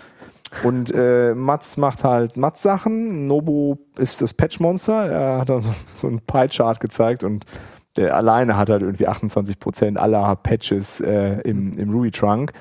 Und äh, Mats macht halt Mats-Sachen. Nobu ist das Patch-Monster. Er hat dann so, so einen Pie-Chart gezeigt und der alleine hat halt irgendwie 28% aller Patches äh, im, im Ruby-Trunk.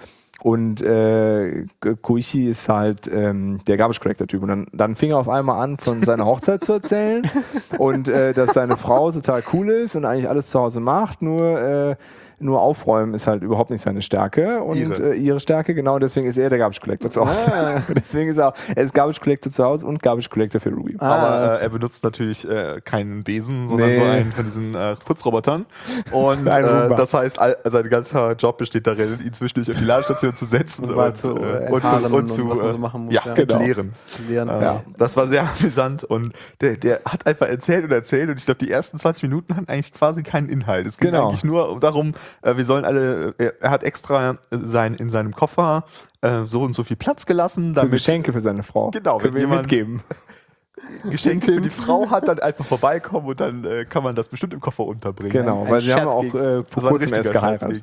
Und äh, Koichi ist halt ähm, der Garbage Collector-Typ. Und dann, dann fing er auf einmal an, von seiner Hochzeit zu erzählen und äh, dass seine Frau total cool ist und eigentlich alles zu Hause macht, nur äh, nur aufräumen ist halt überhaupt nicht seine Stärke und Ihre. Äh, ihre Stärke, genau, und deswegen ist er der Garbage Collector zu Hause. Ah. deswegen ist er auch, er ist Garbage Collector zu Hause und Garbage Collector für Ruby. Ah. Aber äh, er benutzt natürlich äh, keinen Besen, sondern Nee. so einen von diesen äh, Putzrobotern. Und äh, das heißt, all, sein ganzer Job besteht darin, ihn zwischendurch auf die Ladestation zu setzen Und und, zu, äh, und zu, und zu, und was man äh, so machen muss, ja, ja. genau. Lernen. Äh, Ja. Das war sehr amüsant und der, der hat einfach erzählt und erzählt und ich glaube, die ersten 20 Minuten hatten eigentlich quasi keinen Inhalt. Es ging Genau. eigentlich nur darum, wir sollen alle, er, er hat extra äh, sein, in seinem Koffer äh, so und so viel Platz gelassen, Für damit Geschenke für seine Frau. Genau, können wenn wir ihm jemand- mitgeben. Geschenke für die Frau hat, dann einfach vorbeikommen und dann äh, kann man das bestimmt im Koffer unterbringen. Genau, ein weil sie haben auch äh, Das vor kurzem erst geheiratet.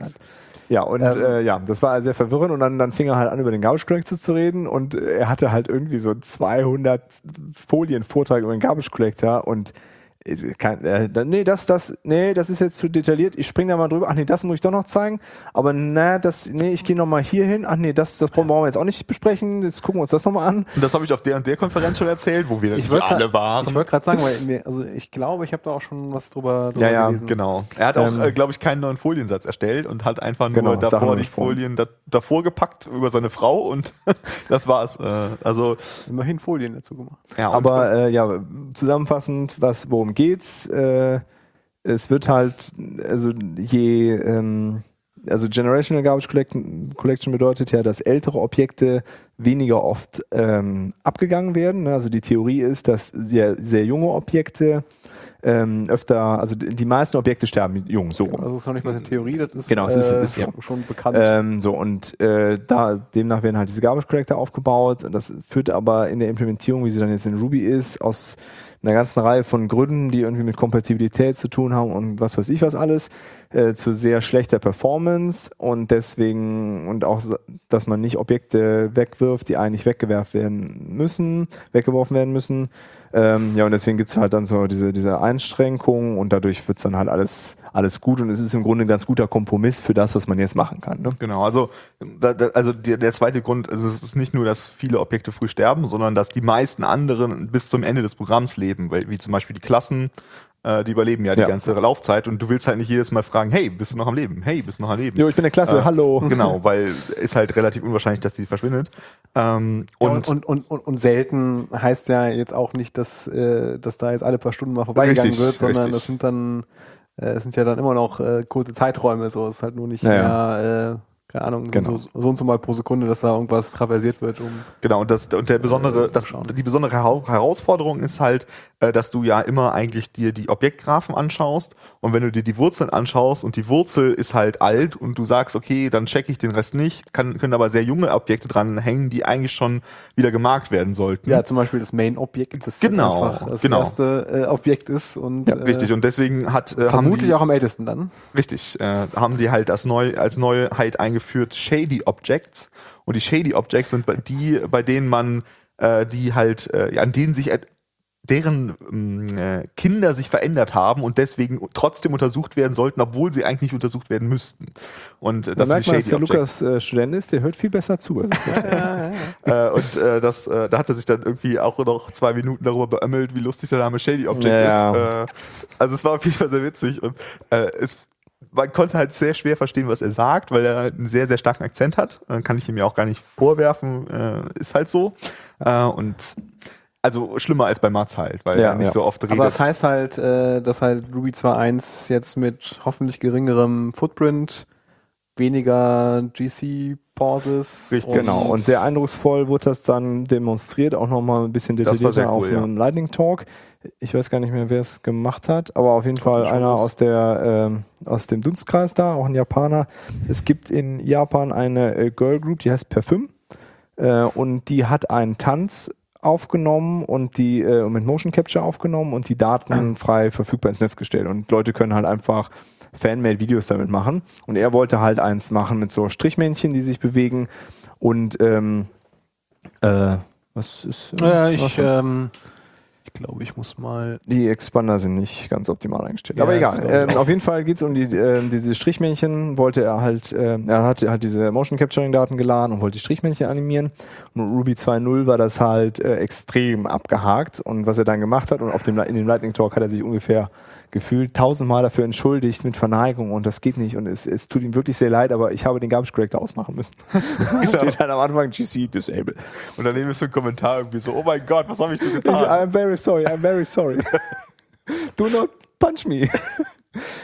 Ja, und Ähm. äh, ja, das war sehr verwirrend und dann, dann fing er halt an, über den Garbage Collector zu reden und äh, er hatte halt irgendwie so 200 Folien Vortrag über den Garbage Collector und äh, kein, äh, nee, das, das, nee, das ist jetzt zu detailliert. Ich spring da mal drüber. Ach nee, das muss ich doch noch zeigen. Aber na, das, nee, ich gehe noch mal hier hin. Ach nee, das, das brauchen wir jetzt auch nicht besprechen. Jetzt gucken wir uns das noch mal an. Und das habe ich auf der und der Konferenz schon erzählt, wo wir Ich alle grad- waren. Ich wollte gerade sagen, weil mir, also ich glaube, ich habe da auch schon was drüber, drüber Ja, ja, gelesen. Genau. Er hat auch, Ähm, äh, glaube ich, keinen neuen Foliensatz erstellt und hat einfach nur Genau, davor die. Folien da, davor gepackt über seine Frau und das war's. Äh, also Immerhin Folien dazu gemacht. ja, Aber äh, ja, zusammenfassend, was, worum geht's? Äh, es wird halt, also je, ähm, also Generational Garbage Collection, bedeutet ja, dass ältere Objekte weniger oft ähm, abgegangen werden. ne? Also die Theorie ist, dass sehr, sehr junge Objekte ähm, öfter, also die die meisten Objekte sterben jung, so. Also das ist noch nicht mal eine Theorie, das ist, Genau, es ist- äh, ist ja. schon bekannt. Ähm, so und äh, da demnach werden halt diese Garbage Collector aufgebaut. Das führt aber in der Implementierung, wie sie dann jetzt in Ruby ist, aus einer ganzen Reihe von Gründen, die irgendwie mit Kompatibilität zu tun haben und was weiß ich was alles, äh, zu sehr schlechter Performance und deswegen und auch, dass man nicht Objekte wegwirft, die eigentlich weggewerft werden müssen, weggeworfen werden müssen. Ähm, ja, und deswegen gibt's halt dann so diese, diese Einschränkungen und dadurch wird's dann halt alles, alles gut und es ist im Grunde ein ganz guter Kompromiss für das, was man jetzt machen kann. Ne? Genau, also, da, da, also der, der zweite Grund, also es ist nicht nur, dass viele Objekte früh sterben, sondern dass die meisten anderen bis zum Ende des Programms leben, weil, wie zum Beispiel die Klassen, die überleben ja die Ja. ganze Laufzeit und du willst halt nicht jedes Mal fragen, hey, bist du noch am Leben? Hey, bist du noch am Leben? Jo, ich bin der Klasse, Äh, hallo. Genau, weil ist halt relativ unwahrscheinlich, dass die verschwindet. Ähm, Ja, und, und, und, und, und selten heißt ja jetzt auch nicht, dass, äh, dass da jetzt alle paar Stunden mal vorbeigegangen Richtig, wird, sondern richtig. das sind dann, äh, es sind ja dann immer noch äh, kurze Zeiträume, so es ist halt nur nicht Ja, ja. mehr, äh, keine Ahnung, Genau. so, so und so mal pro Sekunde, dass da irgendwas traversiert wird, um Genau, und, das, und der besondere, Äh, das, die besondere Hera- Herausforderung ist halt, äh, dass du ja immer eigentlich dir die Objektgraphen anschaust und wenn du dir die Wurzeln anschaust und die Wurzel ist halt alt und du sagst, okay, dann checke ich den Rest nicht, kann, können aber sehr junge Objekte dran hängen, die eigentlich schon wieder gemarkt werden sollten. ja, zum Beispiel das Main-Objekt, das Genau, einfach das genau. erste äh, Objekt ist und Ja, richtig. Und deswegen hat äh, haben vermutlich die, auch am ältesten dann. Richtig, äh, haben die halt als, neu, als Neuheit eingeführt Shady Objects. Und die Shady Objects sind die, bei denen man, äh, die halt, äh, an denen sich et- deren ähm, äh, Kinder sich verändert haben und deswegen trotzdem untersucht werden sollten, obwohl sie eigentlich nicht untersucht werden müssten. Und äh, Das merkt man, dass der Shady Objects. Lukas äh, Student ist, der hört viel besser zu. Also, Äh, und äh, das, äh, da hat er sich dann irgendwie auch noch zwei Minuten darüber beömmelt, wie lustig der Name Shady Objects Ja. ist. Äh, also es war auf jeden Fall sehr witzig und äh, es, man konnte halt sehr schwer verstehen, was er sagt, weil er halt einen sehr, sehr starken Akzent hat. Äh, kann ich ihm ja auch gar nicht vorwerfen. Äh, ist halt so. Äh, und also schlimmer als bei Mats halt, weil Ja, er nicht ja. so oft redet. Aber das heißt halt, äh, dass halt Ruby 2.1 jetzt mit hoffentlich geringerem Footprint, weniger GC-Pauses. Richtig. genau. Und sehr eindrucksvoll wurde das dann demonstriert, auch nochmal ein bisschen detaillierter auf cool, ja. einem Lightning Talk. Ich weiß gar nicht mehr, wer es gemacht hat, aber auf jeden Fall einer was. aus der ähm, aus dem Dunstkreis da, auch ein Japaner. Es gibt in Japan eine äh, Girl Group, die heißt Parfüm äh, und die hat einen Tanz aufgenommen und die äh, mit Motion Capture aufgenommen und die Daten frei verfügbar ins Netz gestellt und Leute können halt einfach Fanmade Videos damit machen und er wollte halt eins machen mit so Strichmännchen, die sich bewegen und ähm, äh, was ist Ja, was ich, ähm, ich glaube, ich muss mal. die Expander sind nicht ganz optimal eingestellt. Ja, Aber egal. Ähm, auf jeden Fall geht es um die, ähm, diese Strichmännchen, wollte er halt, ähm, er hat halt diese Motion Capturing Daten geladen und wollte die Strichmännchen animieren. Und Ruby 2.0 war das halt äh, extrem abgehakt. Und was er dann gemacht hat, und auf dem, in dem Lightning Talk hat er sich ungefähr gefühlt tausendmal dafür entschuldigt mit Verneigung und das geht nicht und es, es tut ihm wirklich sehr leid, aber ich habe den Garbage Collector ausmachen müssen. Steht dann am Anfang GC Disable. und daneben ist so ein Kommentar irgendwie so, oh mein Gott, was habe ich denn Ich, getan? I'm very sorry, I'm very sorry. Do not punch me.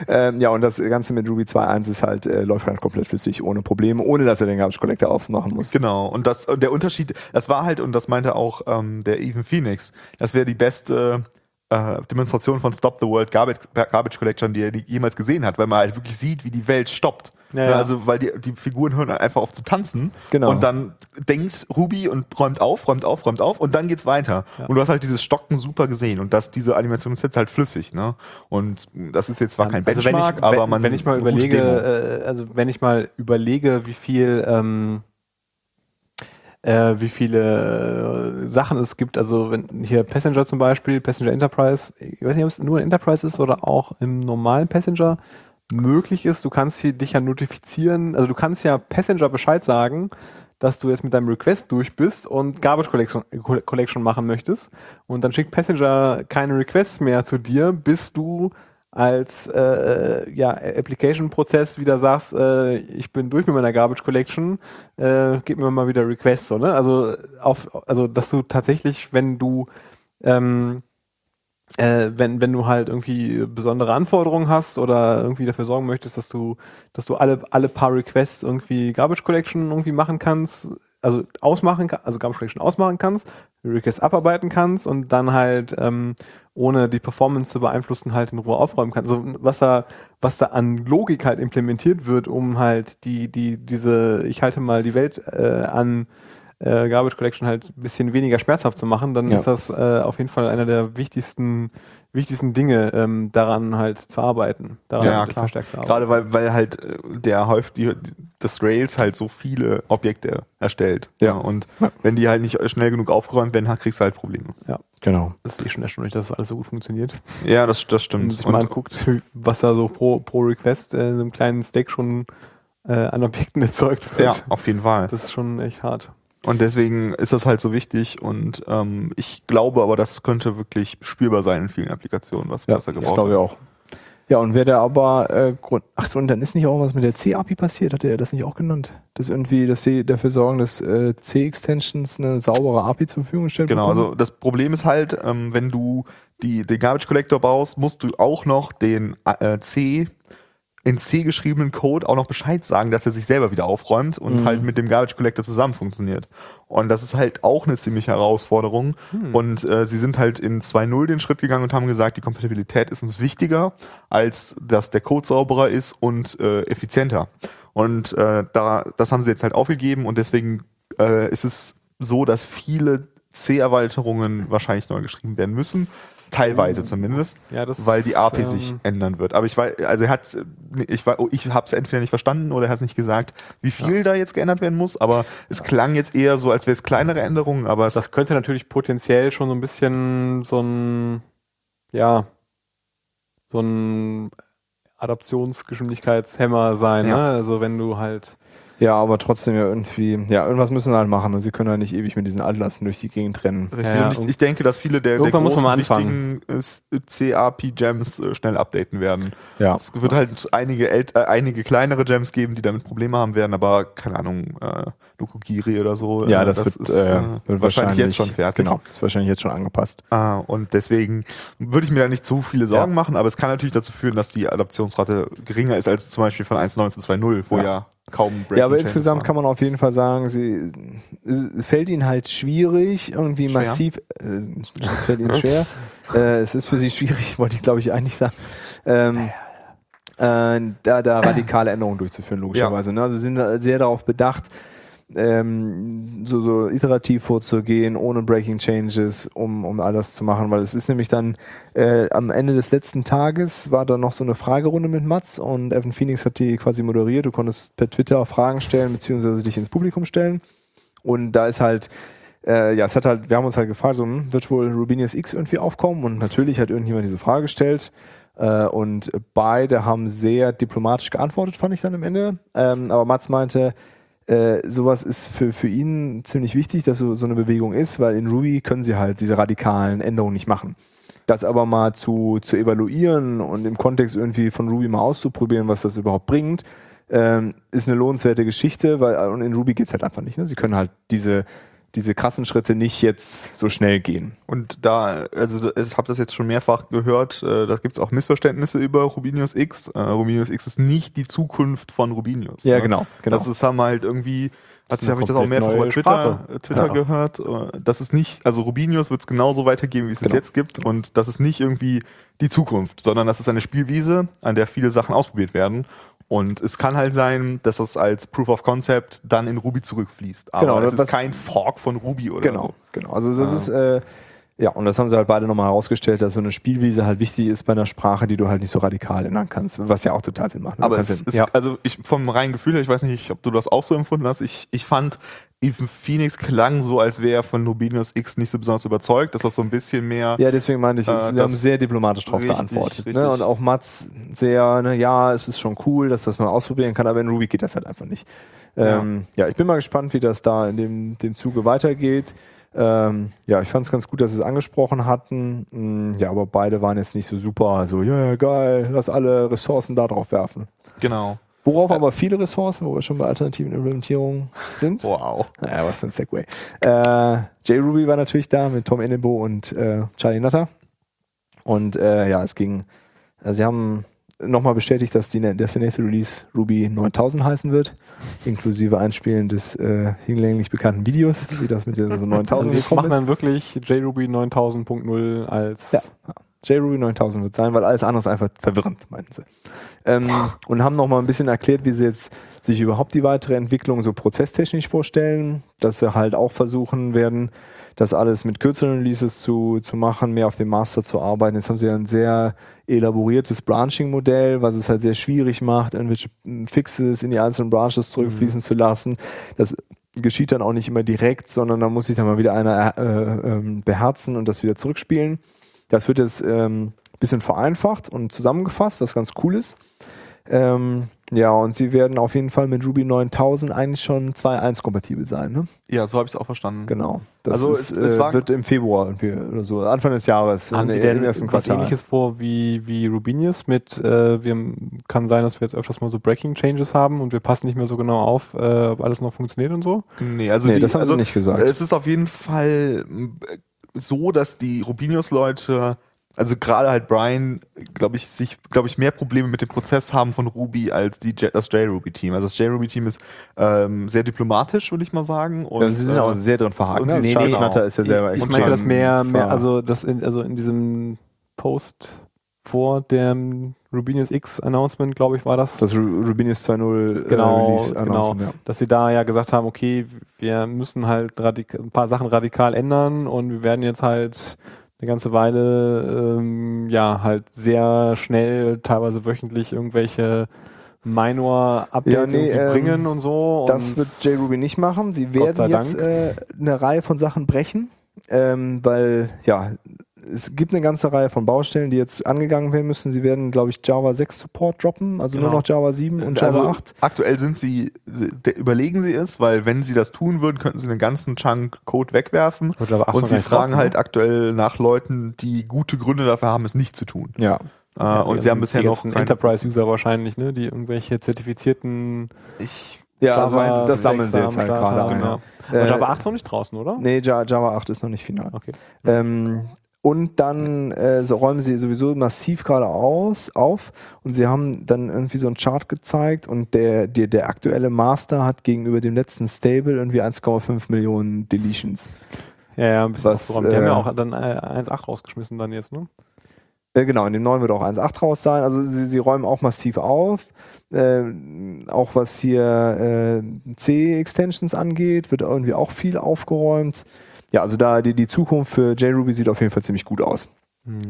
ähm, ja, und das Ganze mit Ruby 2.1 ist halt, äh, läuft halt komplett flüssig, ohne Probleme, ohne dass er den Garbage Collector aufmachen muss. Genau, und das und der Unterschied, das war halt, und das meinte auch ähm, der Even Phoenix, das wäre die beste äh, Demonstration von Stop the World Garbage, Garbage Collection, die er jemals gesehen hat, weil man halt wirklich sieht, wie die Welt stoppt. Ja, Ne, ja. Also, weil die, die Figuren hören einfach auf zu tanzen Genau. und dann denkt Ruby und räumt auf, räumt auf, räumt auf und dann geht's weiter. Und du hast halt dieses Stocken super gesehen und das, diese Animation ist jetzt halt flüssig, ne? Und das ist jetzt zwar kein Also wenn ich, Benchmark, aber man wenn ich mal überlege, äh, also wenn ich mal überlege, wie viel, ähm, äh, wie viele äh, Sachen es gibt, also wenn hier Passenger zum Beispiel, Passenger Enterprise, ich weiß nicht, ob es nur in Enterprise ist oder auch im normalen Passenger möglich ist, du kannst hier dich ja notifizieren, also du kannst ja Passenger Bescheid sagen, dass du jetzt mit deinem Request durch bist und Garbage Collection, Collection machen möchtest. Und dann schickt Passenger keine Requests mehr zu dir, bis du als äh, ja, Application-Prozess wieder sagst, äh, ich bin durch mit meiner Garbage Collection, äh, gib mir mal wieder Requests, so, ne? Also auf, also dass du tatsächlich, wenn du ähm, äh, wenn, wenn du halt irgendwie besondere Anforderungen hast oder irgendwie dafür sorgen möchtest, dass du, dass du alle, alle paar Requests irgendwie Garbage Collection irgendwie machen kannst, also ausmachen kann, also Garbage Collection ausmachen kannst, Request abarbeiten kannst und dann halt ähm, ohne die Performance zu beeinflussen halt in Ruhe aufräumen kannst. Also was da, was da an Logik halt implementiert wird, um halt die, die, diese, ich halte mal die Welt äh, an äh, Garbage Collection halt ein bisschen weniger schmerzhaft zu machen, dann Ja. ist das äh, auf jeden Fall einer der wichtigsten, wichtigsten Dinge, ähm, daran halt zu arbeiten. Daran Ja, halt klar. verstärkt zu arbeiten. Gerade weil, weil halt äh, der häufig die, das Rails halt so viele Objekte erstellt. Ja. Und wenn die halt nicht schnell genug aufgeräumt werden, kriegst du halt Probleme. Genau. Das ist eh schon erstaunlich, dass das alles so gut funktioniert. Ja, das, das Wenn stimmt. man sich mal anguckt, was da so pro, pro Request äh, in einem kleinen Stack schon äh, an Objekten erzeugt wird. ja, auf jeden Fall. Das ist schon echt hart. Und deswegen ist das halt so wichtig und ähm, ich glaube aber, das könnte wirklich spürbar sein in vielen Applikationen, was, Ja, was er das gebraucht glaube ich auch. Ja, und wer da aber, äh, Grund, ach so, und dann ist nicht auch was mit der C-API passiert, hat er das nicht auch genannt? Dass irgendwie, dass sie dafür sorgen, dass äh, C-Extensions eine saubere API zur Verfügung gestellt Genau, bekommen? also das Problem ist halt, ähm, wenn du die, den Garbage Collector baust, musst du auch noch den äh, C in C geschriebenen Code auch noch Bescheid sagen, dass er sich selber wieder aufräumt und Mhm. halt mit dem Garbage Collector zusammen funktioniert. Und das ist halt auch eine ziemliche Herausforderung. Und äh, sie sind halt in 2.0 den Schritt gegangen und haben gesagt, die Kompatibilität ist uns wichtiger, als dass der Code sauberer ist und äh, effizienter. Und äh, da, das haben sie jetzt halt aufgegeben und deswegen äh, ist es so, dass viele C-Erweiterungen wahrscheinlich neu geschrieben werden müssen. Teilweise zumindest, Ja, das, weil die API ähm, sich ändern wird. Aber ich weiß, also er hat, ich war, ich habe es entweder nicht verstanden oder er hat es nicht gesagt, wie viel da jetzt geändert werden muss. Aber es klang jetzt eher so, als wäre es kleinere Änderungen. Aber es, Das könnte natürlich potenziell schon so ein bisschen so ein, ja, so ein Adaptionsgeschwindigkeitshemmer sein. Ja. Ne? Also wenn du halt Ja, aber trotzdem ja irgendwie, ja, irgendwas müssen sie halt machen. Und sie können halt nicht ewig mit diesen Altlasten durch die Gegend rennen. Richtig. Ja, und ich, ich denke, dass viele der, der irgendwann muss großen, man mal anfangen. wichtigen äh, CAP-Gems äh, schnell updaten werden. Ja. Es wird halt einige, äh, einige kleinere Gems geben, die damit Probleme haben werden, aber keine Ahnung, äh, Nukogiri oder so. Ja, äh, das, wird, ist, äh, wird wahrscheinlich jetzt schon fertig. Genau, ist wahrscheinlich jetzt schon angepasst. Ah, und deswegen würde ich mir da nicht zu viele Sorgen machen, aber es kann natürlich dazu führen, dass die Adaptionsrate geringer ist als zum Beispiel von 1.9 zu 2.0, wo Ja. ja, kaum Breaking ja, aber Changes insgesamt waren. kann man auf jeden Fall sagen, sie, es fällt ihnen halt schwierig, irgendwie Schwer? massiv, äh, es fällt ihnen schwer. äh, es ist für sie schwierig, wollte ich glaube ich eigentlich sagen, ähm, äh, da, da radikale Änderungen durchzuführen, logischerweise. Ne? Also sie sind sehr darauf bedacht, ähm, so, so iterativ vorzugehen, ohne Breaking Changes, um, um all das zu machen, weil es ist nämlich dann äh, am Ende des letzten Tages war da noch so eine Fragerunde mit Mats und Evan Phoenix hat die quasi moderiert. Du konntest per Twitter Fragen stellen, beziehungsweise dich ins Publikum stellen. Und da ist halt, äh, ja, es hat halt, wir haben uns halt gefragt, so, hm, wird wohl Rubinius X irgendwie aufkommen? Und natürlich hat irgendjemand diese Frage gestellt. Äh, und beide haben sehr diplomatisch geantwortet, fand ich dann am Ende. Ähm, aber Mats meinte, äh, sowas ist für, für ihn ziemlich wichtig, dass so, so eine Bewegung ist, weil in Ruby können sie halt diese radikalen Änderungen nicht machen. Das aber mal zu, zu evaluieren und im Kontext irgendwie von Ruby mal auszuprobieren, was das überhaupt bringt, ähm, ist eine lohnenswerte Geschichte, weil und in Ruby geht's halt einfach nicht. Ne? Sie können halt diese, diese krassen Schritte nicht jetzt so schnell gehen. Und da, also ich habe das jetzt schon mehrfach gehört, äh, da gibt es auch Missverständnisse über Rubinius X. Äh, Rubinius X ist nicht die Zukunft von Rubinius. ne? genau. Das ist, haben halt irgendwie, eine habe ich das auch mehrfach über Twitter, Sprache. Twitter Ja. gehört. äh, Das ist nicht, also Rubinius wird es genauso weitergeben, wie es es Genau. jetzt gibt. Und das ist nicht irgendwie die Zukunft, sondern das ist eine Spielwiese, an der viele Sachen ausprobiert werden. Und es kann halt sein, dass das als Proof of Concept dann in Ruby zurückfließt. Aber Genau, es ist kein Fork von Ruby oder Genau, so. genau. Also das Ah. ist, äh, ja, und das haben sie halt beide nochmal herausgestellt, dass so eine Spielwiese halt wichtig ist bei einer Sprache, die du halt nicht so radikal ändern kannst, was ja auch total Sinn macht. ne? Aber es ja- ist, ja. also ich vom reinen Gefühl her, ich weiß nicht, ob du das auch so empfunden hast, ich, ich fand, Even Phoenix klang so, als wäre er von Rubinius X nicht so besonders überzeugt, dass das so ein bisschen mehr Ja, deswegen meine ich, Äh, sie haben sehr diplomatisch drauf Richtig, geantwortet. Ne? Und auch Mats sehr, ne, ja, es ist schon cool, dass das man ausprobieren kann, aber in Ruby geht das halt einfach nicht. Ähm, ja. ich bin mal gespannt, wie das da in dem, dem Zuge weitergeht. Ähm, ja, ich fand es ganz gut, dass sie es angesprochen hatten. Mm, ja, aber beide waren jetzt nicht so super. Also, ja, ja, geil, lass alle Ressourcen da drauf werfen. genau. Worauf aber viele Ressourcen, wo wir schon bei alternativen Implementierungen sind. Wow. Naja, was für ein Segway. Äh, JRuby war natürlich da mit Tom Innebo und äh, Charlie Nutter. Und äh, ja, es ging, äh, sie haben nochmal bestätigt, dass, die, dass der nächste Release Ruby 9000 heißen wird, inklusive Einspielen des äh, hinlänglich bekannten Videos, wie das mit der so 9000 Also wir gekommen ist. dann wirklich JRuby 9000.0 als Ja. JRuby 9000 wird sein, weil alles andere ist einfach verwirrend, meinten sie. Ähm, und haben nochmal ein bisschen erklärt, wie sie jetzt sich überhaupt die weitere Entwicklung so prozesstechnisch vorstellen, dass sie halt auch versuchen werden, das alles mit kürzeren Releases zu, zu machen, mehr auf dem Master zu arbeiten. Jetzt haben sie ein sehr elaboriertes Branching-Modell, was es halt sehr schwierig macht, irgendwelche mm, Fixes in die einzelnen Branches zurückfließen zu lassen. Das geschieht dann auch nicht immer direkt, sondern da muss sich dann mal wieder einer äh, ähm, beherzen und das wieder zurückspielen. Das wird jetzt ähm, bisschen vereinfacht und zusammengefasst, was ganz cool ist. Ähm, ja, und sie werden auf jeden Fall mit Ruby 9000 eigentlich schon 2.1 kompatibel sein. Ne? Ja, so habe ich es auch verstanden. Genau. Das Also ist, es- es äh, wird im Februar irgendwie oder so, Anfang des Jahres, Haben in- die denn im ersten was Quartal. ähnliches vor wie, wie Rubinius mit, äh, wir, kann sein, dass wir jetzt öfters mal so Breaking Changes haben und wir passen nicht mehr so genau auf, äh, ob alles noch funktioniert und so? Nee, also Nee, die, das haben sie also, nicht gesagt. Es ist auf jeden Fall m, so, dass die Rubinius-Leute, also gerade halt Brian, glaube ich, sich, glaube ich, mehr Probleme mit dem Prozess haben von Ruby als die, J- das JRuby-Team. Also das JRuby-Team ist ähm, sehr diplomatisch, würde ich mal sagen. Und, ja, sie sind äh, auch sehr drin verhakt. und Ne? nee, Charles nee, Nutter ist ja selber echt Ich meinte das mehr, mehr also das in, also in diesem Post vor dem Rubinius X Announcement, glaube ich, war das, das Ru- Rubinius 2.0 Genau, äh, Release genau. Announcement, ja. dass sie da ja gesagt haben, okay, wir müssen halt radik ein paar Sachen radikal ändern und wir werden jetzt halt eine ganze Weile ähm, ja halt sehr schnell, teilweise wöchentlich irgendwelche Minor-Updates Ja, nee, ähm, bringen und so. Das und wird JRuby nicht machen. Sie werden jetzt äh, eine Reihe von Sachen brechen, ähm, weil ja, es gibt eine ganze Reihe von Baustellen, die jetzt angegangen werden müssen. Sie werden, glaube ich, Java 6 Support droppen, also nur Genau. noch Java 7 und Java also 8. aktuell sind sie, überlegen sie es, weil wenn sie das tun würden, könnten sie einen ganzen Chunk Code wegwerfen. Und noch sie fragen halt ne? aktuell nach Leuten, die gute Gründe dafür haben, es nicht zu tun. Ja. Äh, und die sie haben bisher die noch Enterprise-User wahrscheinlich, ne, die irgendwelche zertifizierten ich, Ja, Java also das sammeln 6 sie jetzt halt gerade ein. ja. Äh, Und Java 8 ist noch nicht draußen, oder? Nee, Ja- Java 8 ist noch nicht final. Okay. Ähm, und dann äh, so räumen sie sowieso massiv gerade aus auf und sie haben dann irgendwie so einen Chart gezeigt und der, der, der aktuelle Master hat gegenüber dem letzten Stable irgendwie 1,5 Millionen Deletions. Ja, ja, ein bisschen Was, aufgeräumt. Die haben ja äh, auch dann äh, 1.8 rausgeschmissen dann jetzt, ne? Äh, genau, in dem neuen wird auch 1.8 raus sein. Also sie, sie räumen auch massiv auf. Äh, auch was hier äh, C-Extensions angeht, wird irgendwie auch viel aufgeräumt. Ja, also da die, die Zukunft für JRuby sieht auf jeden Fall ziemlich gut aus.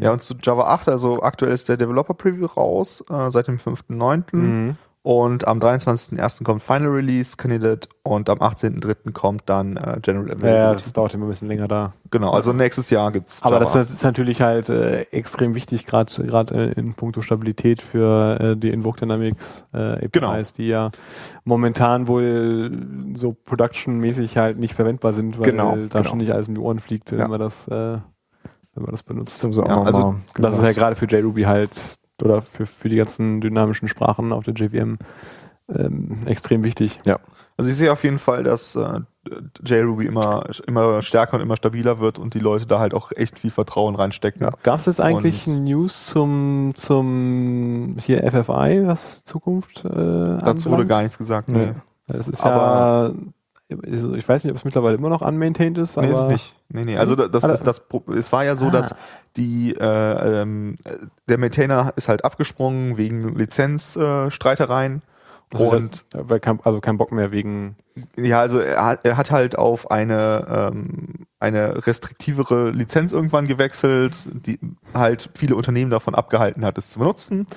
ja, und zu Java 8, also aktuell ist der Developer Preview raus, äh, seit dem 5.9. Mhm. Und am 23.01. kommt Final Release Candidate und am 18.03. kommt dann äh, General Ja, Availability. das dauert immer ein bisschen länger da. genau, also nächstes Jahr gibt's Aber Java das ist natürlich halt äh, extrem wichtig, gerade gerade äh, in puncto Stabilität für äh, die Invoke Dynamics äh, APIs, Genau. die ja momentan wohl so production-mäßig halt nicht verwendbar sind, weil Genau, da genau. schon nicht alles um die Ohren fliegt, wenn Ja. man das, äh, wenn man das benutzt. Das Ja, also Das ist ja gesagt. gerade für JRuby halt oder für, für die ganzen dynamischen Sprachen auf der JVM ähm, extrem wichtig. Also ich sehe auf jeden Fall, dass äh, JRuby immer, immer stärker und immer stabiler wird und die Leute da halt auch echt viel Vertrauen reinstecken. Ja. Gab es jetzt eigentlich Und- News zum, zum hier FFI, was Zukunft äh, Dazu wurde gar nichts gesagt. Nee. Nee, Das ist Aber- ja, ich weiß nicht, ob es mittlerweile immer noch unmaintained ist, aber nee ist es nicht. Nee, nee. Also da- das ist das Pro- es war ja so, Ah. dass die äh, ähm, der Maintainer ist halt abgesprungen wegen Lizenzstreitereien. Äh. Also und weil kein, also kein Bock mehr wegen Ja, also er hat, er hat halt auf eine, ähm, eine restriktivere Lizenz irgendwann gewechselt, die halt viele Unternehmen davon abgehalten hat, es zu benutzen.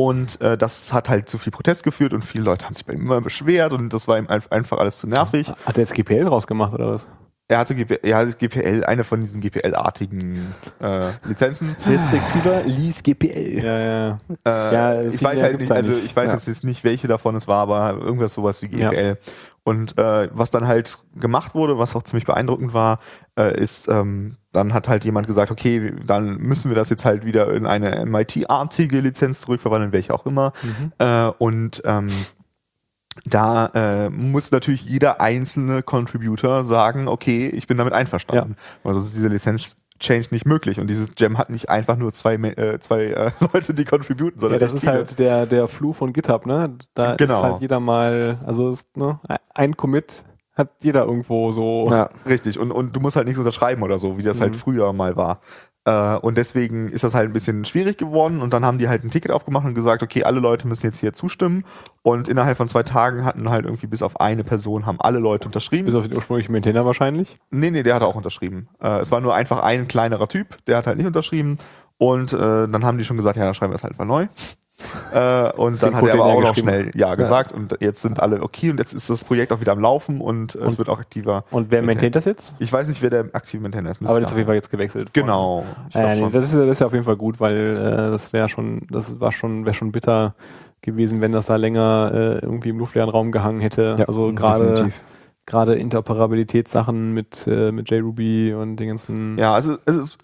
Und äh, das hat halt zu viel Protest geführt und viele Leute haben sich bei ihm immer beschwert und das war ihm ein- einfach alles zu nervig. hat er jetzt GPL rausgemacht oder was? Er hatte GP, er hatte GPL, eine von diesen GPL-artigen äh, Lizenzen. Restriktiver Lease GPL. Ja, ja. Äh, Ja, ich weiß halt nicht, also ich weiß Ja. jetzt jetzt nicht, welche davon es war, aber irgendwas sowas wie Ja. GPL. Und äh, was dann halt gemacht wurde, was auch ziemlich beeindruckend war, äh, ist, ähm, dann hat halt jemand gesagt, okay, dann müssen wir das jetzt halt wieder in eine MIT-artige Lizenz zurückverwandeln, welche auch immer. Mhm. Äh, und ähm, da äh, muss natürlich jeder einzelne Contributor sagen, okay, ich bin damit einverstanden. Weil sonst ist diese Lizenz Change nicht möglich. Und dieses Gem hat nicht einfach nur zwei, äh, zwei äh, Leute, die contributen, sondern ja, das ist viele. halt der, der Fluch von GitHub, ne? Da Genau. ist halt jeder mal, also ist, ne, ein Commit hat jeder irgendwo so. Ja. Richtig, und, und du musst halt nichts unterschreiben oder so, wie das halt Mhm. früher mal war. Äh, und deswegen ist das halt ein bisschen schwierig geworden und dann haben die halt ein Ticket aufgemacht und gesagt, okay, alle Leute müssen jetzt hier zustimmen und innerhalb von zwei Tagen hatten halt irgendwie bis auf eine Person haben alle Leute unterschrieben. Bis auf den ursprünglichen Maintainer wahrscheinlich. Nee, nee, der hat auch unterschrieben. Äh, es war nur einfach ein kleinerer Typ, der hat halt nicht unterschrieben. Und äh, dann haben die schon gesagt, ja, dann schreiben wir es halt mal neu. Äh, und dann hat er aber er auch noch schnell ja gesagt. Und jetzt sind alle okay und jetzt ist das Projekt auch wieder am Laufen und, es Und- wird auch aktiver. Und wer maintaint das jetzt? Ich weiß nicht, wer der aktive Maintainer ist. Aber das ist auf jeden Fall jetzt gewechselt. Genau. Äh, nee, das, ist, ja- das ist ja auf jeden Fall gut, weil äh, das wäre schon, das war schon, wäre schon bitter gewesen, wenn das da länger äh, irgendwie im luftleeren Raum gehangen hätte. Ja, also gerade gerade Interoperabilitätssachen mit äh, mit JRuby und den ganzen. Ja, also es ist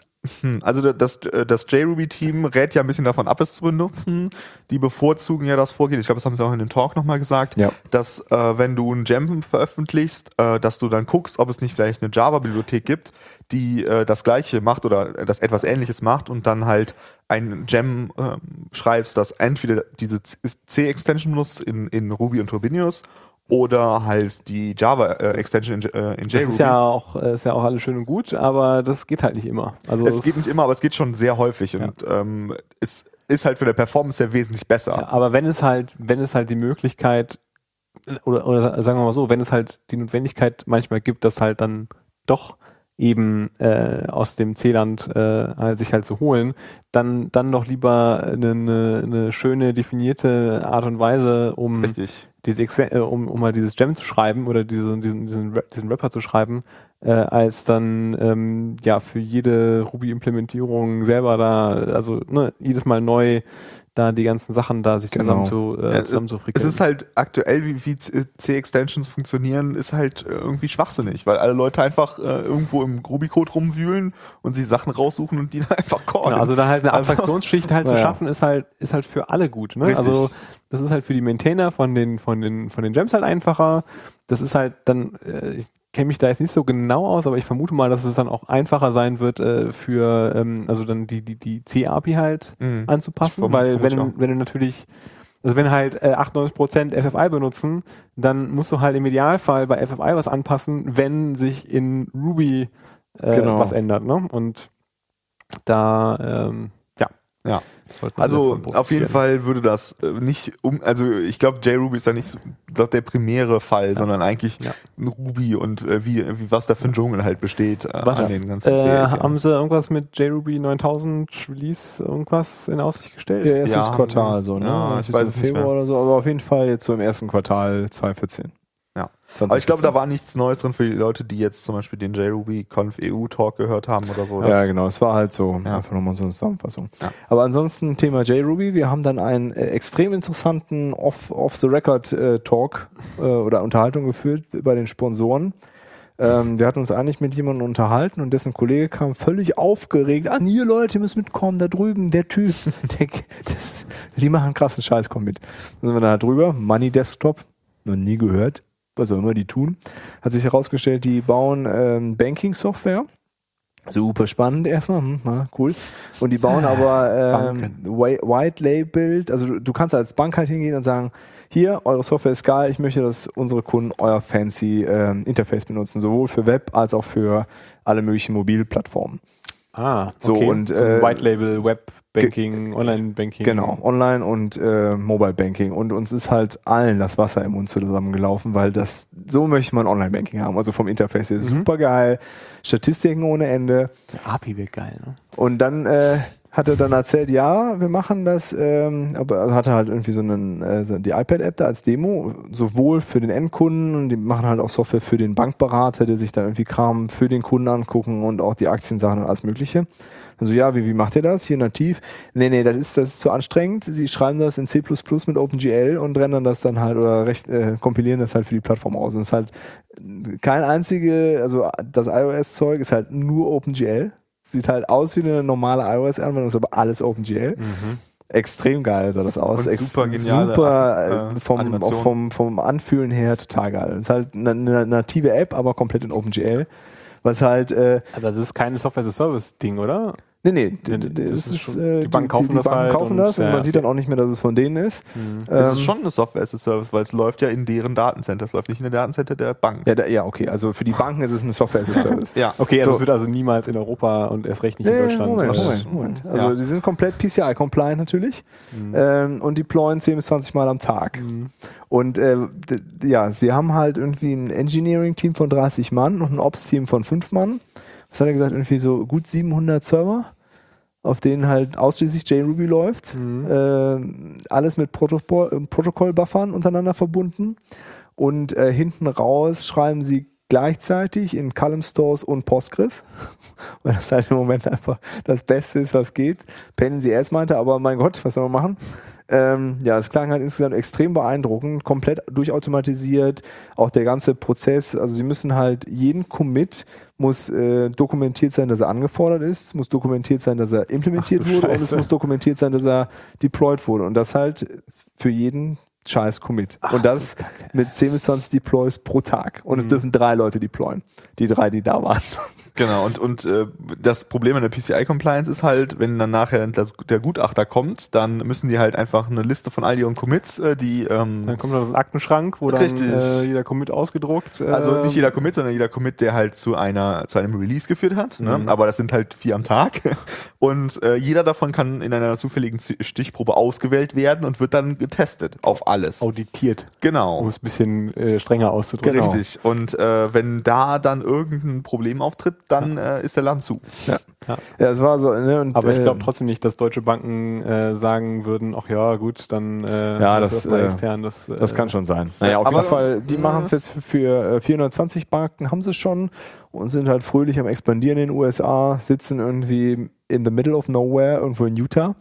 also das, das JRuby-Team rät ja ein bisschen davon ab, es zu benutzen. Die bevorzugen ja das Vorgehen, ich glaube, das haben sie auch in dem Talk nochmal gesagt, Ja. dass äh, wenn du ein Gem veröffentlichst, äh, dass du dann guckst, ob es nicht vielleicht eine Java-Bibliothek gibt, die äh, das gleiche macht oder äh, das etwas ähnliches macht und dann halt ein Gem ähm, schreibst, das entweder diese C-Extension benutzt in, in Ruby und Turbinius oder halt die Java-Extension in, äh, in das JRuby. ist ja auch äh, ist ja auch alles schön und gut, aber das geht halt nicht immer. Also es geht nicht immer, aber es geht schon sehr häufig und ähm, es ist halt für der Performance sehr wesentlich besser. Ja, aber wenn es halt, wenn es halt die Möglichkeit oder, oder sagen wir mal so, wenn es halt die Notwendigkeit manchmal gibt, dass halt dann doch eben äh, aus dem C-Land äh, halt sich halt zu holen, dann dann doch lieber eine, eine, eine schöne definierte Art und Weise, um Richtig. Diese Exe- äh, um, um mal dieses Gem zu schreiben oder diesen diesen diesen, diesen Rapper zu schreiben, äh, als dann ähm, ja für jede Ruby-Implementierung selber da, also ne, jedes Mal neu da die ganzen Sachen da sich Genau. zusammen zu äh, es- zusammen zu Es frickeln. ist halt aktuell, wie, wie C-Extensions funktionieren, ist halt äh, irgendwie schwachsinnig, weil alle Leute einfach äh, irgendwo im Ruby-Code rumwühlen und sich Sachen raussuchen und die dann einfach callen. Genau, also da halt eine Also- Abstraktionsschicht halt zu Ja, ja. schaffen, ist halt, ist halt für alle gut. Ne? Richtig. Also das ist halt für die Maintainer von den, von den, von den Gems halt einfacher. Das ist halt dann, äh, ich kenne mich da jetzt nicht so genau aus, aber ich vermute mal, dass es dann auch einfacher sein wird äh, für, ähm, also dann die, die, die C-API halt Mhm. anzupassen, vermute- weil wenn, wenn du natürlich also wenn halt äh, 98% FFI benutzen, dann musst du halt im Idealfall bei FFI was anpassen, wenn sich in Ruby äh, Genau. was ändert. Ne? Und da ähm, ja, Ja. Also auf jeden. Fall würde das äh, nicht um, also ich glaube, JRuby ist da nicht so- das der primäre Fall, sondern eigentlich Ja. ein Ruby und äh, wie, wie was da für ein Dschungel halt besteht äh, Was an den ganzen äh, haben sie irgendwas mit JRuby 9000 Release irgendwas in Aussicht gestellt? Ja, erstes Ja, Quartal so, ne? ja, ich Irgendwie weiß so es nicht Februar mehr. oder so, aber auf jeden Fall jetzt so im ersten Quartal 2014. Ja. 2014. Aber ich glaube, da war nichts Neues drin für die Leute, die jetzt zum Beispiel den JRuby Conf EU Talk gehört haben oder so. Ja, genau. Es war halt so Ja. einfach nochmal so eine Zusammenfassung. Ja. Aber ansonsten Thema JRuby. Wir haben dann einen äh, extrem interessanten Off- Off-the-Record-Talk äh, oder Unterhaltung geführt bei den Sponsoren. Ähm, wir hatten uns eigentlich mit jemandem unterhalten und dessen Kollege kam völlig aufgeregt an, hier Leute, ihr müsst mitkommen, da drüben, der Typ, der, das, die machen krassen Scheiß, komm mit. Dann sind wir da drüber, Money Desktop, noch nie gehört, was auch immer die tun. Hat sich herausgestellt, die bauen ähm, Banking-Software. Super spannend erstmal, hm, na, cool. Und die bauen aber ähm, White Labeled, also du, du kannst als Bank halt hingehen und sagen, hier, eure Software ist geil, ich möchte, dass unsere Kunden euer fancy ähm, Interface benutzen, sowohl für Web als auch für alle möglichen Mobilplattformen. Ah, So, okay. und, so äh, White Label, Web Banking, Online Banking. Genau, Online und äh, Mobile Banking. Und uns ist halt allen das Wasser im Mund zusammengelaufen, weil das so möchte man Online Banking haben. Also vom Interface her Mhm. super geil, Statistiken ohne Ende. API wäre geil, ne? Und dann äh, hat er dann erzählt, ja, wir machen das, ähm, aber er hatte halt irgendwie so einen, äh, die iPad-App da als Demo, sowohl für den Endkunden und die machen halt auch Software für den Bankberater, der sich dann irgendwie Kram für den Kunden angucken und auch die Aktiensachen und alles Mögliche. Also ja, wie, wie macht ihr das? Hier nativ? Nee, nee, das ist, das ist zu anstrengend. Sie schreiben das in C mit OpenGL und rendern das dann halt oder recht, äh, kompilieren das halt für die Plattform aus. Und es ist halt kein einzige, also das iOS-Zeug ist halt nur OpenGL. Sieht halt aus wie eine normale iOS-Anwendung, ist aber alles OpenGL. Extrem geil sah das aus. Und super geniale, super, äh, vom, vom, vom Anfühlen her total geil. Es ist halt eine, eine native App, aber komplett in OpenGL. was halt äh, Aber das ist kein Software-as-a-Service-Ding, oder? Nee, nee, Nee, das es ist ist, schon- äh, die Banken kaufen die, das Banken halt kaufen und- das und ja, man sieht dann auch nicht mehr, dass es von denen ist. Es ist Ähm, schon eine Software as a Service, weil es läuft ja in deren Datencenter. Es läuft nicht in den Datencenter der Bank. ja, da, ja, okay, also für die Banken ist es eine Software as a Service. Ja. Okay, also So. es wird also niemals in Europa und erst recht nicht in Nee, Deutschland. Moment, Moment, Moment. Also Ja. die sind komplett PCI-compliant natürlich ähm, und deployen 10 bis 20 Mal am Tag. Und äh, ja, sie haben halt irgendwie ein Engineering-Team von 30 Mann und ein Ops-Team von 5 Mann. Was hat er gesagt? Irgendwie so gut 700 Server, auf denen halt ausschließlich JRuby läuft. Äh, alles mit äh, Protokoll-Buffern untereinander verbunden. Und äh, hinten raus schreiben sie gleichzeitig in Column Stores und Postgres, weil das halt im Moment einfach das Beste ist, was geht. Pendency S meinte, aber mein Gott, was soll man machen? Ähm, ja, es klang halt insgesamt extrem beeindruckend, komplett durchautomatisiert, auch der ganze Prozess, also sie müssen halt jeden Commit muss äh, dokumentiert sein, dass er angefordert ist, muss dokumentiert sein, dass er implementiert Ach wurde und es Scheiße. muss dokumentiert sein, dass er deployed wurde und das halt für jeden scheiß Commit. und das mit 10 bis 20 Deploys pro Tag. Und Mhm. es dürfen drei Leute deployen. Die drei, die da waren. Genau, und, und äh, das Problem an der PCI-Compliance ist halt, wenn dann nachher das, der Gutachter kommt, dann müssen die halt einfach eine Liste von all ihren Commits, äh, die ähm, Dann kommt noch das Aktenschrank, wo dann Richtig. äh, jeder Commit ausgedruckt. Äh, Also nicht jeder Commit, sondern jeder Commit, der halt zu einer zu einem Release geführt hat. Ne? Aber das sind halt vier am Tag. Und äh, jeder davon kann in einer zufälligen Stichprobe ausgewählt werden und wird dann getestet auf alles. auditiert, Genau. um es ein bisschen äh, strengger auszudrücken. Richtig. Und äh, wenn da dann irgendein Problem auftritt, dann äh, ist der Laden zu. Ja, es war so. Ne, und, Aber ich glaube äh, trotzdem nicht, dass deutsche Banken äh, sagen würden, ach ja, gut, dann äh, Ja, das, mal äh, extern. Das, äh, Das kann schon sein. Naja, auf aber- jeden Fall, die machen es jetzt für, für äh, 420 Banken, haben sie schon und sind halt fröhlich am expandieren in den USA, sitzen irgendwie in the middle of nowhere, irgendwo in Utah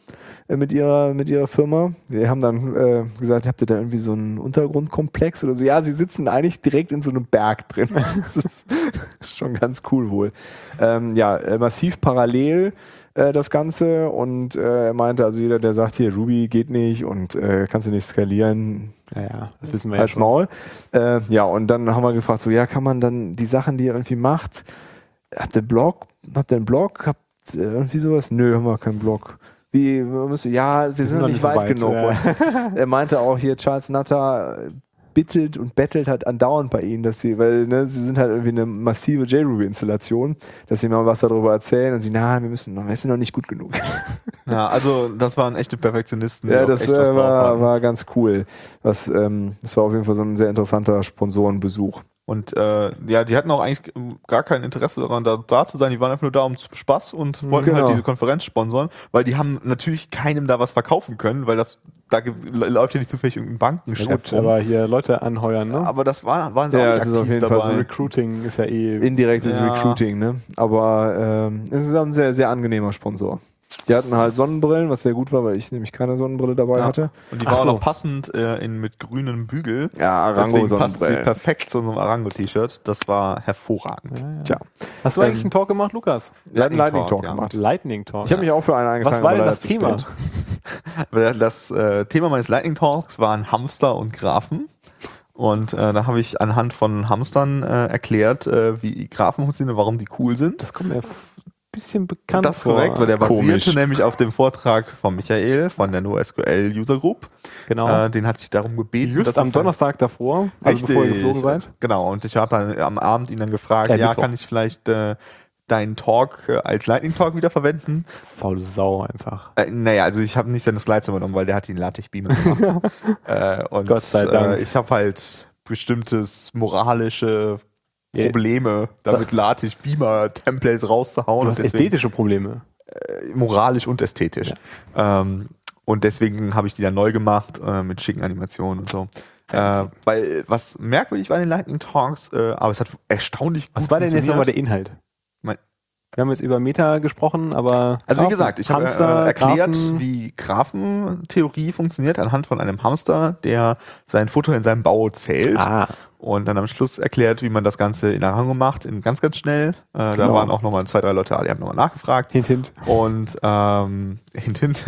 äh, mit ihrer, mit ihrer Firma. Wir haben dann äh, gesagt, habt ihr da irgendwie so einen Untergrundkomplex oder so? Ja, sie sitzen eigentlich direkt in so einem Berg drin. das ist schon ganz cool wohl. Ähm, ja, äh, massiv parallel äh, das Ganze und äh, er meinte, also jeder, der sagt, hier Ruby geht nicht und äh, kannst du nicht skalieren, ja, ja, das wissen wir ja als schon. Maul. Äh, ja, und dann haben wir gefragt, so, ja, kann man dann die Sachen, die ihr irgendwie macht, habt ihr Blog, habt ihr einen Blog, habt ihr irgendwie sowas? Nö, haben wir keinen Blog. Wie, wir müssen, ja, wir sind noch nicht weit, weit, genug. ja. Er meinte auch hier, Charles Nutter bittelt und bettelt halt andauernd bei ihnen, dass sie, weil ne, sie sind halt irgendwie eine massive JRuby-Installation, dass sie mal was darüber erzählen und sie, na, wir müssen noch, wir sind noch nicht gut genug. Ja, also das waren echte Perfektionisten. Ja, das äh, war, war ganz cool. Das, ähm, das war auf jeden Fall so ein sehr interessanter Sponsorenbesuch. Und äh, ja, die hatten auch eigentlich gar kein Interesse daran, da, da zu sein. Die waren einfach nur da um Spaß und wollten Genau. halt diese Konferenz sponsern, weil die haben natürlich keinem da was verkaufen können, weil das da läuft ja nicht zufällig irgendein Ja, Bankengeschäft gut, rum. aber hier Leute anheuern, ne? Aber das war, waren sie Ja, auch nicht es ist auf aktiv jeden Fall dabei. so Recruiting ist ja eh. Indirektes Ja. Recruiting, ne? Aber ähm, es ist auch ein sehr, sehr angenehmer Sponsor. Die hatten halt Sonnenbrillen, was sehr gut war, weil ich nämlich keine Sonnenbrille dabei Ja. hatte. Und die Ach war auch so. noch passend äh, in, mit grünem Bügel. Ja, Deswegen passt sie perfekt zu unserem Arango-T-Shirt. Das war hervorragend. Ja, ja. Tja, Hast du eigentlich einen Talk gemacht, Lukas? hatten Lightning Talk, Talk ja. gemacht. Lightning Talk. Ich habe mich auch für einen eingetragen. Was war denn das Thema? Das äh, Thema meines Lightning Talks waren Hamster und Graphen. Und äh, da habe ich anhand von Hamstern äh, erklärt, äh, wie Graphen funktionieren, warum die cool sind. Das kommt mir bisschen bekannt das ist korrekt, weil der basierte Komisch. nämlich auf dem Vortrag von Michael von der NoSQL User Group. Genau. Äh, den hatte ich darum gebeten. Just am Donnerstag davor, also Richtig. bevor ihr geflogen seid. Genau, und ich habe dann am Abend ihn dann gefragt, ja, Mittwoch. kann ich vielleicht äh, deinen Talk äh, als Lightning Talk wieder verwenden? Faule Sau einfach. Äh, naja, also ich habe nicht seine Slides übernommen, weil der hat in LaTeX Beamer gemacht. äh, und Gott sei Dank. Äh, ich habe halt bestimmtes moralische Ja. Probleme, damit LaTeX Beamer Templates rauszuhauen. Du hast deswegen- ästhetische Probleme. moralisch und ästhetisch. Ähm, und deswegen habe ich die dann neu gemacht äh, mit schicken Animationen und so. Äh, weil was merkwürdig war in den Lightning Talks, äh, aber es hat erstaunlich gut Was war denn jetzt nochmal der Inhalt? Mein- Wir haben jetzt über Meta gesprochen, aber. Also wie gesagt, ich habe äh, erklärt, Graphen, wie Graphentheorie funktioniert anhand von einem Hamster, der sein Futter in seinem Bau zählt. Ah, Und dann am Schluss erklärt, wie man das Ganze in Arango macht, in ganz, ganz schnell. Äh, Da Genau. waren auch nochmal zwei, drei Leute, die haben nochmal nachgefragt. hint, hint. Und ähm, hint, hint.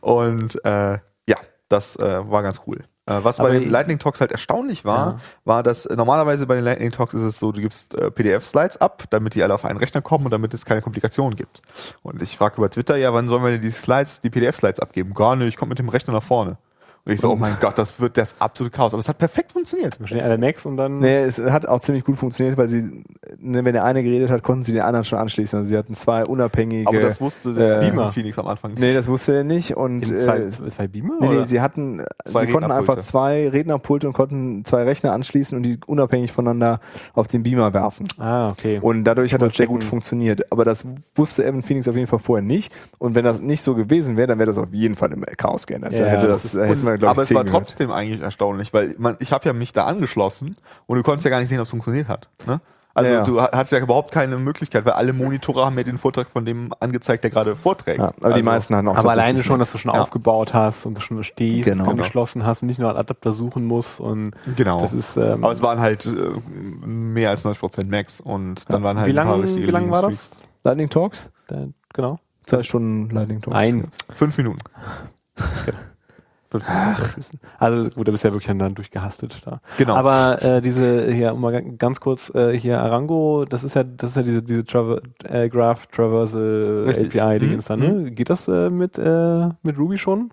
Und äh, ja, das äh, war ganz cool. Äh, was Aber bei den Lightning Talks halt erstaunlich war, Ja. war, dass normalerweise bei den Lightning Talks ist es so, du gibst äh, PDF-Slides ab, damit die alle auf einen Rechner kommen und damit es keine Komplikationen gibt. Und ich frage über Twitter, ja, wann sollen wir denn die Slides, die PDF-Slides abgeben? Gar nicht, ich komme mit dem Rechner nach vorne. Und ich so, oh mein Gott, das wird das absolute Chaos. Aber es hat perfekt funktioniert. Wahrscheinlich alle Macs und dann. Nee, es hat auch ziemlich gut funktioniert, weil sie, ne, wenn der eine geredet hat, konnten sie den anderen schon anschließen. Also sie hatten zwei unabhängige. Aber das wusste der äh, Beamer Phoenix am Anfang nicht. Nee, das wusste er nicht. Und zwei, äh, zwei Beamer? Nee, nee, sie hatten, Zwei sie konnten einfach zwei Rednerpulte und konnten zwei Rechner anschließen und die unabhängig voneinander auf den Beamer werfen. ah, okay. Und dadurch hat das sehr gut funktioniert. Aber das wusste Evan Phoenix auf jeden Fall vorher nicht. Und wenn das nicht so gewesen wäre, dann wäre das auf jeden Fall im Chaos geändert. Ja, dann hätte das das, ist- da hätten wir, glaub aber ich, es war gehört. trotzdem eigentlich erstaunlich, weil man, ich habe ja mich da angeschlossen und du konntest ja gar nicht sehen, ob es funktioniert hat. Ne? Also Ja, ja. du ha- hattest ja überhaupt keine Möglichkeit, weil alle Monitore haben mir den Vortrag von dem angezeigt, der gerade vorträgt. Ja, aber die Also- meisten hatten auch aber alleine schon, dass du schon Ja. aufgebaut hast und du schon stehst Genau. und angeschlossen hast und nicht nur einen Adapter suchen musst und Genau. das ist ähm, aber es waren halt äh, mehr als 90% Max und dann waren halt wie ein paar lange richtige wie lang war das? Lightning Talks? Genau. Zwei Stunden Lightning Talks. Ein. Fünf Minuten. Fünf Minuten. Also gut, da bist du ja wirklich dann durchgehastet da. Genau. Aber äh, diese hier, um mal ga- ganz kurz äh, hier Arango, das ist ja das ist ja diese diese Traver äh, Graph Traversal Richtig. API Mhm. Dingens dann, ne? Geht das äh, mit äh, mit Ruby schon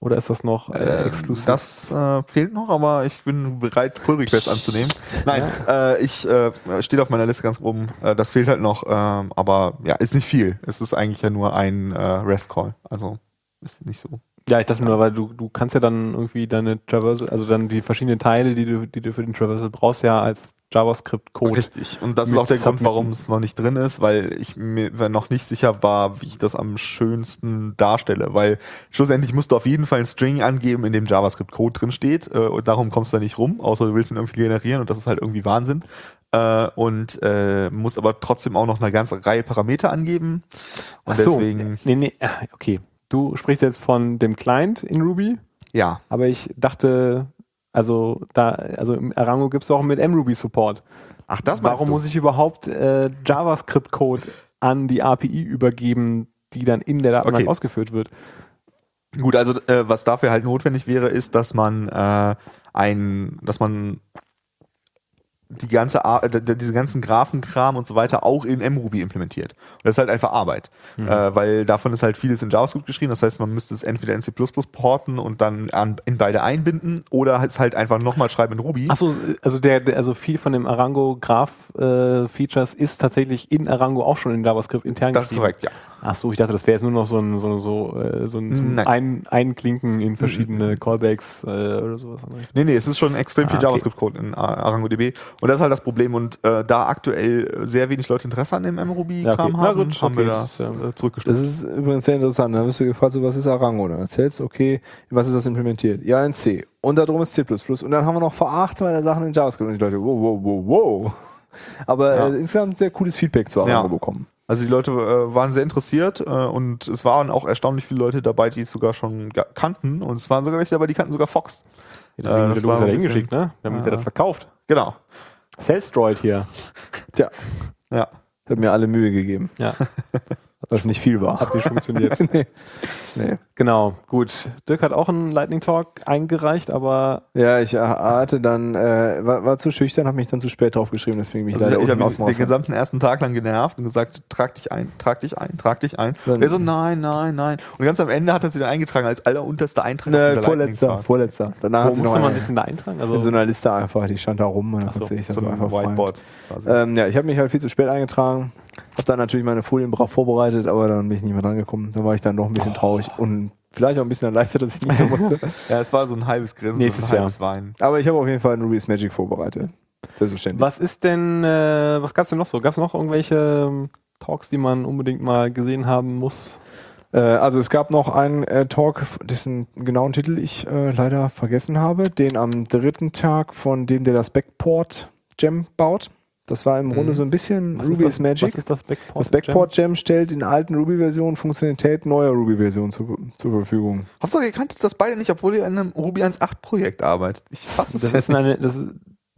oder ist das noch äh, Äh, exklusiv? Das äh, fehlt noch, aber ich bin bereit, Pull Request anzunehmen. Nein, äh, ich äh, steht auf meiner Liste ganz oben. Äh, das fehlt halt noch, ähm, aber ja, ist nicht viel. Es ist eigentlich ja nur ein äh, REST Call, also ist nicht so. Ja, ich dachte nur, weil du, du kannst ja dann irgendwie deine Traversal, also dann die verschiedenen Teile, die du, die du für den Traversal brauchst, ja als JavaScript-Code. Richtig. Und das ist auch der Grund, warum es noch nicht drin ist, weil ich mir noch nicht sicher war, wie ich das am schönsten darstelle. Weil schlussendlich musst du auf jeden Fall ein String angeben, in dem JavaScript-Code drin steht. Äh, und darum kommst du da nicht rum, außer du willst ihn irgendwie generieren und das ist halt irgendwie Wahnsinn. Äh, und äh, musst aber trotzdem auch noch eine ganze Reihe Parameter angeben. Und so. deswegen, Nee, nee, ah, okay. Du sprichst jetzt von dem Client in Ruby, ja. aber ich dachte, also da, also im Arango gibt es auch mit mruby Support. Ach, das meinst Warum du? muss ich überhaupt äh, JavaScript-Code an die API übergeben, die dann in der Datenbank Okay. ausgeführt wird? Gut, also äh, was dafür halt notwendig wäre, ist, dass man äh, ein, dass man die ganze, Ar- äh, diese ganzen Graphenkram und so weiter auch in mruby implementiert. Und das ist halt einfach Arbeit, äh, weil davon ist halt vieles in JavaScript geschrieben. Das heißt, man müsste es entweder in C++ porten und dann an, in beide einbinden oder es halt einfach nochmal schreiben in Ruby. Achso, also der, der, also viel von dem Arango Graph äh, Features ist tatsächlich in Arango auch schon in JavaScript intern das ist geschrieben. korrekt, ja. Ach so, ich dachte, das wäre jetzt nur noch so ein so so äh, so ein, so ein ein, Einklinken in verschiedene Callbacks äh, oder sowas. Nee, nee, es ist schon extrem viel Ah, okay. JavaScript-Code in Ar- ArangoDB. Und das ist halt das Problem. Und äh, da aktuell sehr wenig Leute Interesse an dem mruby-Kram Ja, okay. Haben, gut, haben wir okay, das das äh, zurückgestellt. Das ist übrigens sehr interessant. Dann wirst du gefragt, so, was ist Arango? Dann erzählst du, okay, was ist das implementiert? Ja, in C. Und darum ist C++. Und dann haben wir noch veracht meine Sachen in JavaScript. Und die Leute, wow, wow, wow, wow. Aber Ja. äh, insgesamt sehr cooles Feedback zu Arango Ja. bekommen. Also die Leute äh, waren sehr interessiert äh, und es waren auch erstaunlich viele Leute dabei, die es sogar schon kannten. Und es waren sogar welche dabei, die kannten sogar Fox. Ja, deswegen Äh, äh, ja bisschen- hingeschickt, ne? Wir haben ja. das verkauft. Genau. Salesdroid hier. Tja, Ja. hat mir alle Mühe gegeben. Ja, Was nicht viel war. hat nicht funktioniert. nee. Nee. Genau, gut. Dirk hat auch einen Lightning Talk eingereicht, aber Ja, ich äh, hatte dann, äh, war, war zu schüchtern, habe mich dann zu spät drauf geschrieben, deswegen bin ich Also ich leider ich unten habe den gesamten ersten Tag lang genervt und gesagt, trag dich ein, trag dich ein, trag dich ein. Dann- Und er so, nein, nein, nein. Und ganz am Ende hat er sie dann eingetragen als allerunterster Eintrag. Ne, vorletzter, vorletzter. Danach wo musste man sich denn da eintragen? Also, in so einer Liste einfach, die stand da rum und dann so, konnte ich das So so ein einfach. Whiteboard. Ähm, ja, ich habe mich halt viel zu spät eingetragen, habe dann natürlich meine Folien brav vorbereitet, aber dann bin ich nicht mehr dran gekommen. Dann war ich dann doch ein bisschen traurig und vielleicht auch ein bisschen erleichtert, dass ich nicht mehr musste. ja, es war so ein halbes Grinsen, Nächstes ein Jahr. halbes Weinen. aber ich habe auf jeden Fall ein Ruby's Magic vorbereitet. Selbstverständlich. was ist denn, äh, was gab's denn noch so? Gab's noch irgendwelche ähm, Talks, die man unbedingt mal gesehen haben muss? Äh, also es gab noch einen äh, Talk, dessen genauen Titel ich äh, leider vergessen habe, den am dritten Tag von dem, der das Backport Gem baut. Das war im Grunde so ein bisschen Was Ruby ist is das, Magic. Was ist das Backport? Das Backport Gem stellt in alten Ruby-Versionen Funktionalität neuer Ruby-Versionen zu, zur Verfügung. Hauptsache, ihr kanntet das beide nicht, obwohl ihr in einem Ruby 1.8 Projekt arbeitet. Ich fasse es Das jetzt ist eine, das ist,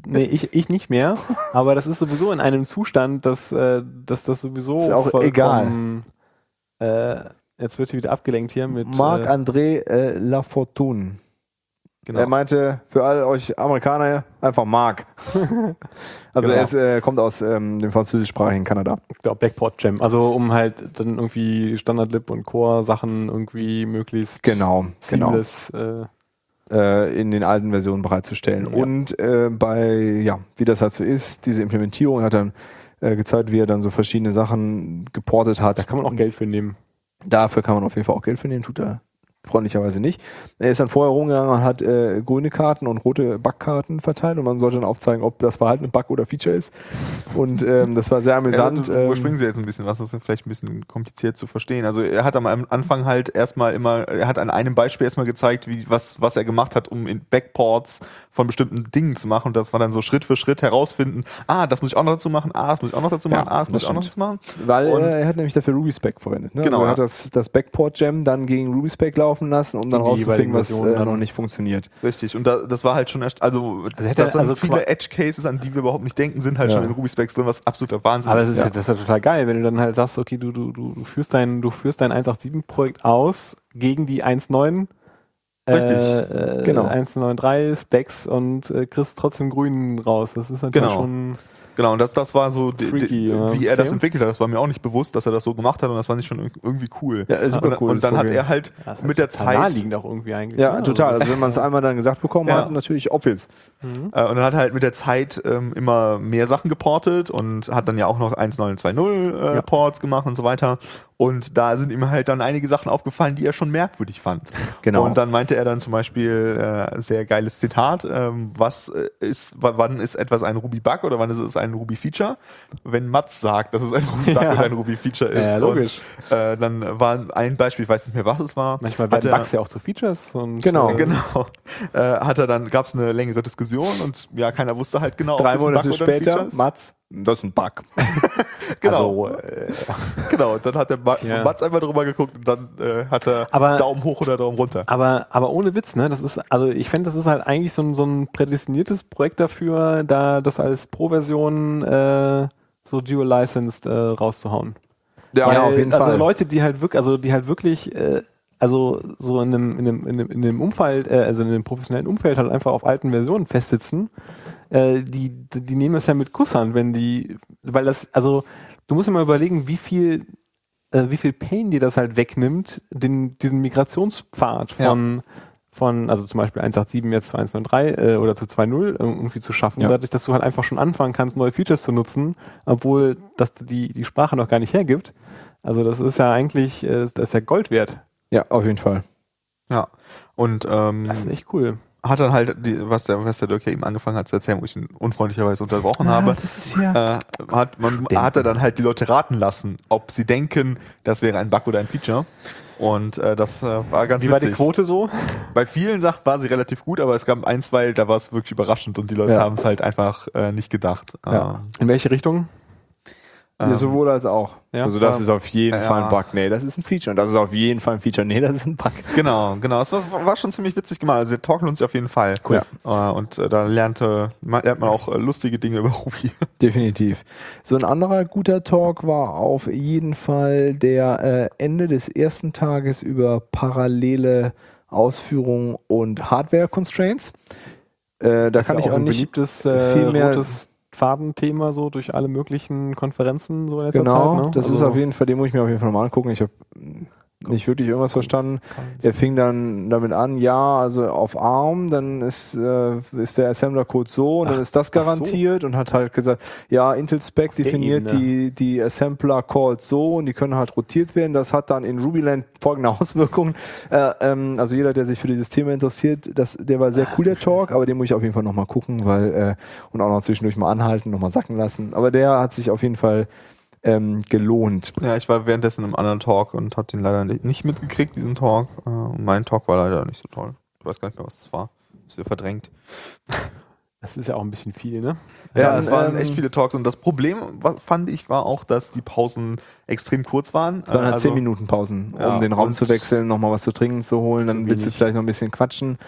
nee, ich, ich nicht mehr, aber das ist sowieso in einem Zustand, dass, äh, dass das sowieso Ist auch vollkommen, Äh, jetzt wird hier wieder abgelenkt hier mit. äh, Marc-André äh, Lafortune. Genau. Er meinte, für all euch Amerikaner einfach Mark. also Genau. er ist, äh, kommt aus ähm, dem französischsprachigen Kanada. Ja, Backport Jam. Also um halt dann irgendwie Standard-Lib und Core-Sachen irgendwie möglichst Genau, genau. Äh, äh, in den alten Versionen bereitzustellen. Ja. Und äh, bei, ja, wie das halt so ist, diese Implementierung hat dann äh, gezeigt, wie er dann so verschiedene Sachen geportet hat. da kann man auch Geld für nehmen. Dafür kann man auf jeden Fall auch Geld für nehmen, tut er freundlicherweise nicht. Er ist dann vorher rumgegangen und hat äh, grüne Karten und rote Bugkarten verteilt und man sollte dann aufzeigen, ob das Verhalten ein Bug oder Feature ist. Und ähm, das war sehr amüsant. Ja, du, ähm, überspringen Sie jetzt ein bisschen was, das ist vielleicht ein bisschen kompliziert zu verstehen. Also er hat am Anfang halt erstmal immer, er hat an einem Beispiel erstmal gezeigt, wie, was, was er gemacht hat, um in Backports von bestimmten Dingen zu machen. Und das war dann so Schritt für Schritt herausfinden, ah, das muss ich auch noch dazu machen, ah, das muss ich auch noch dazu Ja, machen, ah, das muss das ich auch noch dazu machen. Weil Und- er hat nämlich dafür RubySpec verwendet. Ne? Genau, Also er ja. hat das, das Backport-Gem dann gegen RubySpec laufen lassen, um dann die rauszufinden, was äh, dann. noch nicht funktioniert. Richtig. Und da, das war halt schon erst, also, Also hätte- das sind also viele Edge-Cases, an die wir überhaupt nicht denken, sind halt Ja. schon in Ruby Specs drin, was absoluter Wahnsinn Aber das ist, ist. ja. das ist ja total geil, wenn du dann halt sagst, okay, du, du, du, du führst dein, du führst dein 187-Projekt aus gegen die 1.9. Richtig. Äh, Genau. 1.9.3 Specs und äh, kriegst trotzdem grünen raus. Das ist natürlich Genau. schon. Genau, und das, das war so, Freaky, die, ja. wie er das Okay. entwickelt hat. Das war mir auch nicht bewusst, dass er das so gemacht hat und das fand ich schon irgendwie cool. Ja, super und, cool, Und das dann hat er halt Das ist mit der Zeit naheliegend auch irgendwie eigentlich. Ja, ne? total. Also, Also wenn man es einmal dann gesagt bekommen Ja. hat, natürlich obvious. Äh, und dann hat er halt mit der Zeit ähm, immer mehr Sachen geportet und hat dann ja auch noch 1.9.2.0 äh, Ja. Ports gemacht und so weiter. Und da sind ihm halt dann einige Sachen aufgefallen, die er schon merkwürdig fand. Genau. Und dann meinte er dann zum Beispiel, äh, sehr geiles Zitat, ähm, was äh, ist, wann ist etwas ein Ruby-Bug oder wann ist es ein Ruby-Feature? Wenn Mats sagt, dass es ein Ruby-Bug Ja. oder ein Ruby-Feature ist. Ja, logisch. Und, äh, dann war ein Beispiel, ich weiß nicht mehr, was es war. Manchmal werden er- Bugs ja auch zu Features und Genau. äh, Genau. Äh, hat er dann, gab es eine längere Diskussion und ja, keiner wusste halt genau, Drei es jetzt ein Monate Bug später. Mats, das ist ein Bug. Genau, Also, äh, genau. Dann hat der Ma Ja. Mats einmal drüber geguckt und dann äh, hat er Aber- Daumen hoch oder Daumen runter. Aber, aber ohne Witz, ne? Das ist, also ich finde, das ist halt eigentlich so ein, so ein prädestiniertes Projekt dafür, da das als Pro-Version äh, so dual licensed äh, rauszuhauen. Ja, Weil, auf jeden also Fall. Leute, die halt wirklich, also die halt wirklich, äh, also so in einem, in einem, in einem, in einem Umfeld, äh, also in einem professionellen Umfeld halt einfach auf alten Versionen festsitzen, äh, die, die nehmen es ja mit Kusshand, wenn die, weil das, also du musst dir mal überlegen, wie viel, äh, wie viel Pain dir das halt wegnimmt, den, diesen Migrationspfad Ja. von von, also zum Beispiel 187 jetzt zu 193 äh, oder zu 2.0 irgendwie zu schaffen, Ja. dadurch, dass du halt einfach schon anfangen kannst, neue Features zu nutzen, obwohl das die, die Sprache noch gar nicht hergibt. Also das ist ja eigentlich, äh, das ist ja Gold wert. Ja, auf jeden Fall. Ja. Und ähm, Das ist echt cool. Hat dann halt, die, was der, was der Dirk ja eben angefangen hat zu erzählen, wo ich ihn unfreundlicherweise unterbrochen habe, das ist ja. äh, hat, man, hat er dann halt die Leute raten lassen, ob sie denken, das wäre ein Bug oder ein Feature. Und äh, das äh, war ganz Wie war die witzig. Quote so? Bei vielen Sachen war sie relativ gut, aber es gab ein, zwei, da war es wirklich überraschend und die Leute Ja. haben es halt einfach äh, nicht gedacht. Ja. In welche Richtung? Ähm, ja, sowohl als auch. Ja, also das ja. ist auf jeden Ja. Fall ein Bug. Nee, das ist ein Feature. Und das ist auf jeden Fall ein Feature. Nee, das ist ein Bug. Genau, genau. Es war, war schon ziemlich witzig gemacht. Also der Talk lohnt sich auf jeden Fall. Cool. Äh, und äh, da lernte, lernt man auch äh, lustige Dinge über Ruby. Definitiv. So ein anderer guter Talk war auf jeden Fall der Ende des ersten Tages über parallele Ausführung und Hardware-Constraints. Äh, da Das kann ich ja auch ein nicht beliebtes äh, viel mehr- rotes Fadenthema so durch alle möglichen Konferenzen so in letzter Genau, Zeit. Ne? das ist Also- auf jeden Fall, den muss ich mir auf jeden Fall nochmal angucken. Ich habe nicht wirklich irgendwas verstanden. Er fing dann damit an, ja, also auf ARM, dann ist, äh, ist der Assembler-Code so und dann Ach, ist das ach so. garantiert und hat halt gesagt, ja, Intel Spec der definiert die, die Assembler-Calls so und die können halt rotiert werden. Das hat dann in Rubyland folgende Auswirkungen. Äh, ähm, also jeder, der sich für dieses Thema interessiert, das, der war sehr cool, der Talk, aber den muss ich auf jeden Fall nochmal gucken, weil, äh, und auch noch zwischendurch mal anhalten, nochmal sacken lassen. Aber der hat sich auf jeden Fall ähm, gelohnt. Ja, ich war währenddessen im anderen Talk und habe den leider nicht mitgekriegt, diesen Talk. Äh, mein Talk war leider nicht so toll. Ich weiß gar nicht mehr, was es war. Ist wieder verdrängt. Das ist ja auch ein bisschen viel, ne? Ja, Dann, es waren ähm, echt viele Talks und das Problem, fand ich, war auch, dass die Pausen extrem kurz waren. Es waren halt Also- 10 Minuten Pausen, um Ja, den Raum zu wechseln, nochmal was zu trinken zu holen, dann willst du vielleicht noch ein bisschen quatschen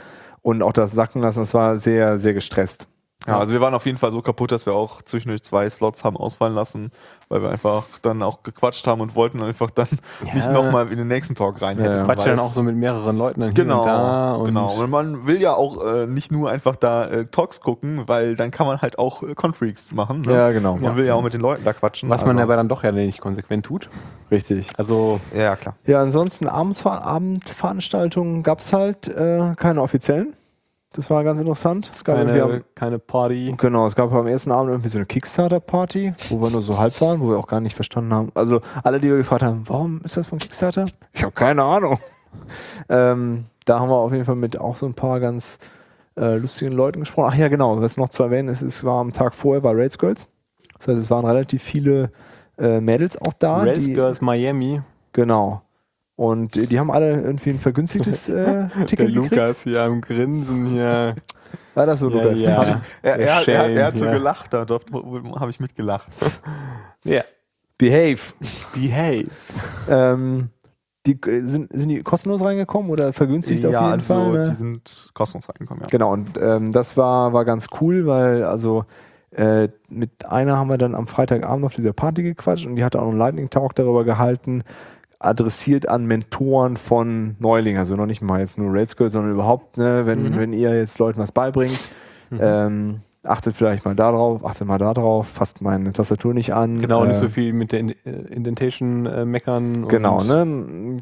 und auch das sacken lassen. Das war sehr, sehr gestresst. Ja, also wir waren auf jeden Fall so kaputt, dass wir auch zwischendurch zwei Slots haben ausfallen lassen, weil wir einfach dann auch gequatscht haben und wollten einfach dann Ja. nicht nochmal in den nächsten Talk Ja, reinhetzen. ja. Quatsch weil dann auch es- so mit mehreren Leuten dann Genau, hier und da. Und genau. Und man will ja auch äh, nicht nur einfach da äh, Talks gucken, weil dann kann man halt auch äh, Confreaks machen. Ne? Ja, genau. Man will ja auch mit den Leuten da quatschen. Was man also, aber dann doch ja nicht konsequent tut. Richtig. Also Ja, ja, klar. Ja, ansonsten Abendsver Abendveranstaltungen gab's halt äh, keine offiziellen. Das war ganz interessant. Es gab keine, am, keine Party. genau, es gab am ersten Abend irgendwie so eine Kickstarter-Party, wo wir nur so halb waren, wo wir auch gar nicht verstanden haben. Also alle, die wir gefragt haben, warum ist das von Kickstarter? Ich habe keine Ahnung. ähm, da haben wir auf jeden Fall mit auch so ein paar ganz äh, lustigen Leuten gesprochen. Ach ja, genau, was noch zu erwähnen ist, es war am Tag vorher war Raids Girls. Das heißt, es waren relativ viele äh, Mädels auch da. Rails die, Girls Miami. Genau. Und äh, die haben alle irgendwie ein vergünstigtes äh, Der Ticket gekriegt. Lukas hier am Grinsen hier. War das so, Ja, Lukas? ja. Er, er, er, hat- Shane, er hat so ja. gelacht, da dort habe ich mitgelacht. Ja. Behave. Behave. Ähm, die, äh, sind, sind die kostenlos reingekommen oder vergünstigt auf jeden also Fall? Ne? die sind kostenlos reingekommen, ja. Genau, und ähm, das war, war ganz cool, weil also äh, mit einer haben wir dann am Freitagabend auf dieser Party gequatscht und die hatte auch einen Lightning Talk darüber gehalten, adressiert an Mentoren von Neulingen, also noch nicht mal jetzt nur Raid School, sondern überhaupt, ne, wenn, Mhm. wenn ihr jetzt Leuten was beibringt, ähm, achtet vielleicht mal darauf, achtet mal darauf, fasst meine Tastatur nicht an. Genau, nicht äh, so viel mit der äh, Indentation äh, meckern. Genau, ne?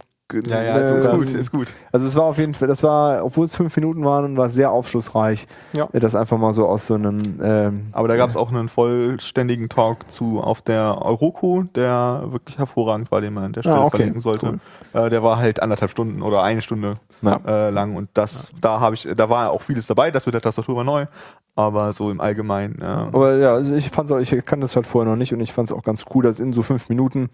Ja, ja, ist, gut, ist gut. Also es war auf jeden Fall, das war, obwohl es fünf Minuten waren, war sehr aufschlussreich. Ja. Äh, Das einfach mal so aus so einem ähm, Aber da gab es auch einen vollständigen Talk zu auf der Euroco, der wirklich hervorragend war, den man an der Stelle Ah, okay. verlinken sollte. Äh, der war halt anderthalb Stunden oder eine Stunde Ja. äh, lang und das, da habe ich, da war auch vieles dabei. Das mit der Tastatur war neu, aber so im Allgemeinen. Äh, Aber ja, also ich fand's auch, ich kann das halt vorher noch nicht und ich fand es auch ganz cool, dass in so fünf Minuten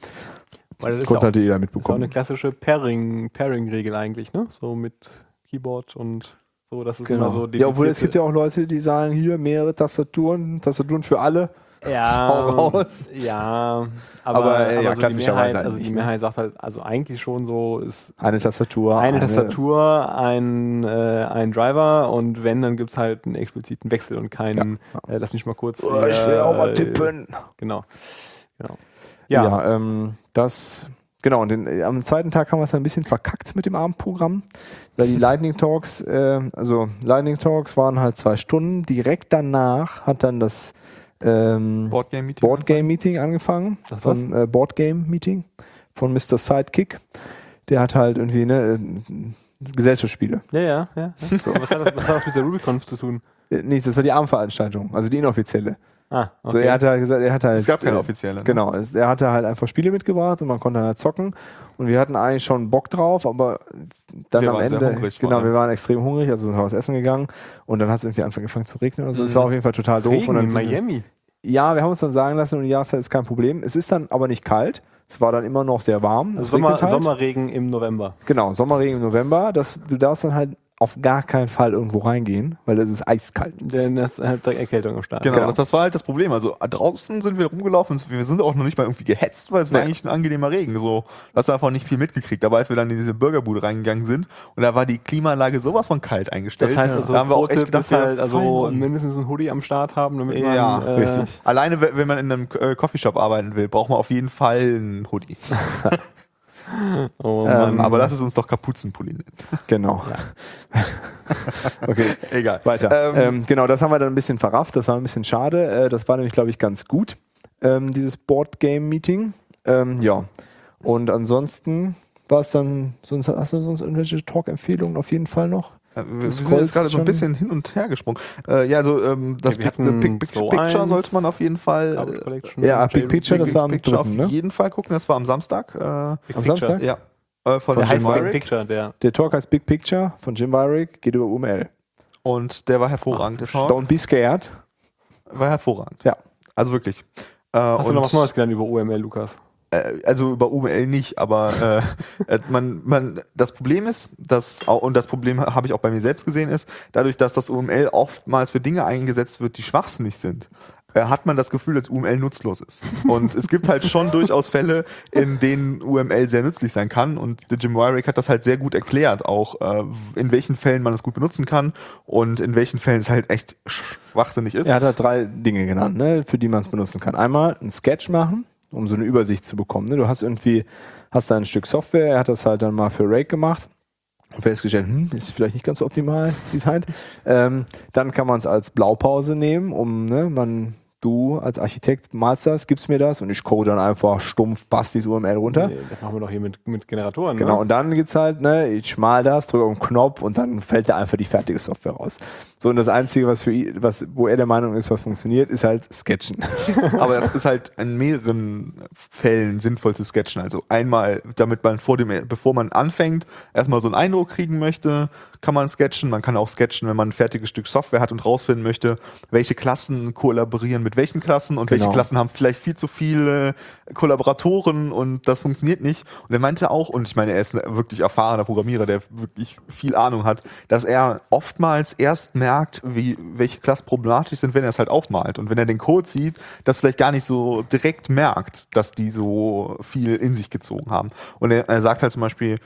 Weil das ist ja konnte auch, halt jeder ist auch eine mitbekommen. klassische Pairing, Pairing-Regel eigentlich, ne? So mit Keyboard und so, das ist Genau. immer so ja, obwohl es gibt ja auch Leute, die sagen, hier mehrere Tastaturen, Tastaturen für alle. ja, raus. Ja, aber, Aber, äh, ja, so die Mehrheit, halt also die ne? Mehrheit sagt halt, also eigentlich schon so, ist Eine Tastatur. eine, Tastatur, ein, äh, ein Driver und wenn, dann gibt's halt einen expliziten Wechsel und keinen, Äh, lass mich mal kurz. Oh, ich will auch mal äh, tippen. Genau. Genau. Ja, Ja, ähm, das, genau, und den, äh, am zweiten Tag haben wir es ein bisschen verkackt mit dem Abendprogramm, weil die Lightning Talks, äh, also Lightning Talks waren halt zwei Stunden. Direkt danach hat dann das ähm, Boardgame Meeting. Boardgame Meeting angefangen, Das von äh, Boardgame Meeting von Mr. Sidekick. Der hat halt irgendwie ne, äh, Gesellschaftsspiele. ja, ja. ja, ja. So, was, hat das, was hat das mit der RubyConf zu tun? Äh, Nichts, das war die Abendveranstaltung, also die inoffizielle. Ah, So, er hatte halt gesagt, er hatte halt. Es gab keine offizielle. Ne? Genau, es, er hatte halt einfach Spiele mitgebracht und man konnte halt zocken. Und wir hatten eigentlich schon Bock drauf, aber dann Wir am waren sehr Ende, hungrig genau, wir waren extrem hungrig, also sind wir was essen gegangen und dann hat es irgendwie angefangen zu regnen. Also es Mhm. war auf jeden Fall total doof. Regen und dann in sind wir- Miami. Ja, wir haben uns dann sagen lassen, und die Jahreszeit ist kein Problem. Es ist dann aber nicht kalt. Es war dann immer noch sehr warm. Es Sommer, halt. Sommerregen im November. Genau, Sommerregen im November. Das, du darfst dann halt auf gar keinen Fall irgendwo reingehen, weil es ist eiskalt. Denn das halt direkt Erkältung am Start. Genau, Genau. Das, das war halt das Problem. Also draußen sind wir rumgelaufen, wir sind auch noch nicht mal irgendwie gehetzt, weil es war Nee. eigentlich ein angenehmer Regen. So, du hast einfach nicht viel mitgekriegt. Aber als wir dann in diese Burgerbude reingegangen sind und da war die Klimaanlage sowas von kalt eingestellt, Das heißt also, da haben wir auch echt gedacht, halt also mindestens ein Hoodie am Start haben, damit man Ja, äh, richtig. Alleine, wenn wenn man in einem äh, Coffeeshop arbeiten will, braucht man auf jeden Fall einen Hoodie. Oh, Ähm. Aber lass es uns doch Kapuzenpulli nennen. Genau. okay. Egal. Weiter. Ähm, Ähm, genau, das haben wir dann ein bisschen verrafft. Das war ein bisschen schade. Äh, das war nämlich, glaube ich, ganz gut, ähm, dieses Board-Game-Meeting. Ähm, ja. Und ansonsten war es dann, sonst, hast du sonst irgendwelche Talk-Empfehlungen auf jeden Fall noch? Äh, Wir sind jetzt gerade so ein bisschen hin und her gesprungen. Äh, ja, also ähm, das Ja, Big, Big, Big 2.1, Picture sollte man auf jeden Fall äh, Ja, Big Picture, das war am Picture dritten, auf ne? jeden Fall gucken. Das war am Samstag. Äh, Big Am Picture. Samstag? ja. Äh, von Der heißt Jim Big Myrick. Picture, der. Der Talk heißt Big Picture von Jim Wyrick, geht über UML. Und der war hervorragend. der Talk. Don't be scared. War hervorragend. Ja. Also wirklich. Äh, Hast du noch was Neues gelernt über UML, Lukas? Äh, also über UML nicht, aber äh, äh, man, man, das Problem ist, dass, und das Problem habe ich auch bei mir selbst gesehen, ist, dadurch, dass das UML oftmals für Dinge eingesetzt wird, die schwachsinnig sind, äh, hat man das Gefühl, dass UML nutzlos ist. Und es gibt halt schon durchaus Fälle, in denen UML sehr nützlich sein kann. Und Jim Wyrick hat das halt sehr gut erklärt, auch äh, in welchen Fällen man es gut benutzen kann und in welchen Fällen es halt echt schwachsinnig ist. Er hat halt drei Dinge genannt, ne, für die man es benutzen kann. Einmal ein Sketch machen, um so eine Übersicht zu bekommen. Ne? Du hast irgendwie, hast da ein Stück Software, er hat das halt dann mal für Rake gemacht und festgestellt, hm, ist vielleicht nicht ganz so optimal designt. Ähm, dann kann man es als Blaupause nehmen, um, ne, man du als Architekt malst das, gibst mir das und ich code dann einfach stumpf Bastis UML runter. Nee, das machen wir doch hier mit, mit Generatoren. Genau, Ne? und dann geht's halt, ne, ich mal das, drücke auf den Knopf und dann fällt da einfach die fertige Software raus. So, und das Einzige, was für ihn, was, wo er der Meinung ist, was funktioniert, ist halt Sketchen. Aber es ist halt in mehreren Fällen sinnvoll zu sketchen. Also einmal, damit man vor dem, bevor man anfängt, erstmal so einen Eindruck kriegen möchte, kann man sketchen. Man kann auch sketchen, wenn man ein fertiges Stück Software hat und rausfinden möchte, welche Klassen kollaborieren mit welchen Klassen und welche Genau. Klassen haben vielleicht viel zu viele Kollaboratoren und das funktioniert nicht. Und er meinte auch, und ich meine, er ist ein wirklich erfahrener Programmierer, der wirklich viel Ahnung hat, dass er oftmals erst merkt, wie, welche Klassen problematisch sind, wenn er es halt aufmalt. Und wenn er den Code sieht, das vielleicht gar nicht so direkt merkt, dass die so viel in sich gezogen haben. Und er, er sagt halt zum Beispiel,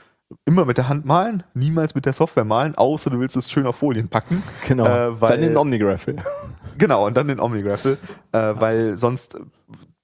immer mit der Hand malen, niemals mit der Software malen, außer du willst es schön auf Folien packen. Genau. Äh, weil, dann den Omnigraphel. genau, und dann den Omnigraphel, äh, weil sonst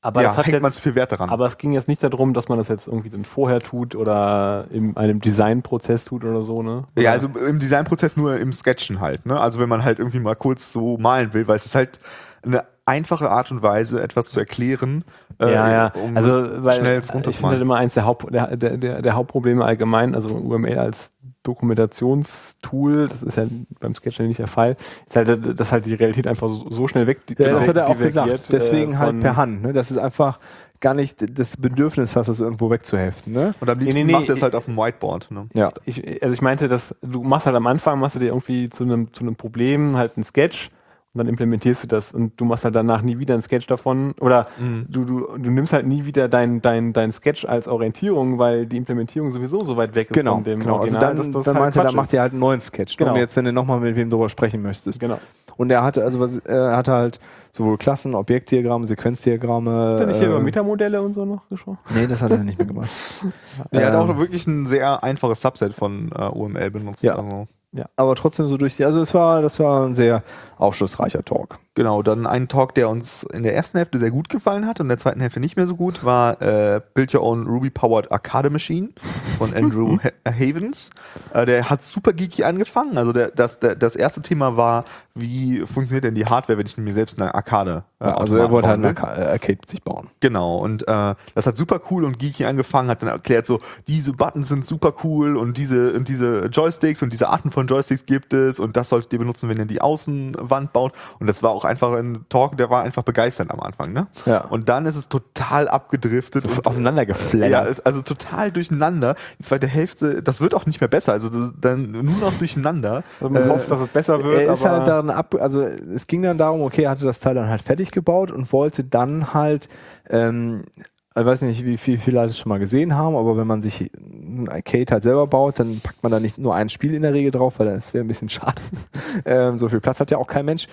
Aber, ja, es hat hängt man jetzt, zu viel Wert daran. aber es ging jetzt nicht darum, dass man das jetzt irgendwie dann vorher tut oder in einem Designprozess tut oder so, ne? Ja, also im Designprozess nur im Sketchen halt, ne? Also wenn man halt irgendwie mal kurz so malen will, weil es ist halt eine einfache Art und Weise, etwas zu erklären. Äh, ja, ja. um also, weil schnell es ich finde halt immer eins der, Haupt, der, der, der, Hauptprobleme allgemein, also UML als Dokumentationstool, das ist ja beim Sketchen nicht der Fall, ist halt, dass halt die Realität einfach so, so schnell weg Ja, das hat er auch gesagt. Deswegen äh, halt per Hand. Ne? Das ist einfach gar nicht das Bedürfnis hast, das irgendwo wegzuheften. Ne? Und am Nee, liebsten nee, nee, macht er es halt auf dem Whiteboard. Ne? Ja. Ich, also ich meinte, dass du machst halt am Anfang, machst du dir irgendwie zu einem, zu einem Problem halt einen Sketch und dann implementierst du das und du machst halt danach nie wieder einen Sketch davon oder Mhm. du, du, du nimmst halt nie wieder dein, dein, dein Sketch als Orientierung, weil die Implementierung sowieso so weit weg ist Genau, von dem genau. Also Original, dann, dass das dann halt meinte er, dann macht ihr halt einen neuen Sketch. Genau. Jetzt, wenn du nochmal mit wem drüber sprechen möchtest. Genau. Und er hatte also was, er hatte halt sowohl Klassen, Objektdiagramme, Sequenzdiagramme. Hat er nicht hier äh, über Metamodelle und so noch gesprochen? Nee, das hat er nicht mehr gemacht. Er hat Ähm, auch wirklich ein sehr einfaches Subset von äh, UML benutzt. Ja. Also, Aber trotzdem so durch die, also es war, das war ein sehr aufschlussreicher Talk. Genau, dann ein Talk, der uns in der ersten Hälfte sehr gut gefallen hat und in der zweiten Hälfte nicht mehr so gut, war äh, Build Your Own Ruby Powered Arcade Machine von Andrew Ha- Havens. Äh, der hat super geeky angefangen. Also der, das, der, das erste Thema war, wie funktioniert denn die Hardware, wenn ich mir selbst eine Arcade äh, also er Automaten wollte halt eine äh, Arcade sich bauen. Genau, und äh, das hat super cool und geeky angefangen, hat dann erklärt so, diese Buttons sind super cool und diese und diese Joysticks und diese Arten von Joysticks gibt es und das solltet ihr benutzen, wenn ihr die Außenwand baut. Und das war auch einfach ein Talk, der war einfach begeisternd am Anfang, ne? Ja. Und dann ist es total abgedriftet und auseinandergeflattert. Ja, also total durcheinander. Die zweite Hälfte, das wird auch nicht mehr besser, also das, dann nur noch durcheinander. Also man Äh, hofft, dass es besser wird, er ist halt daran ab, also es ging dann darum, okay, er hatte das Teil dann halt fertig gebaut und wollte dann halt, ähm, ich weiß nicht, wie viel, viele Leute es schon mal gesehen haben, aber wenn man sich ein Arcade halt selber baut, dann packt man da nicht nur ein Spiel in der Regel drauf, weil das wäre ein bisschen schade. ähm, so viel Platz hat ja auch kein Mensch.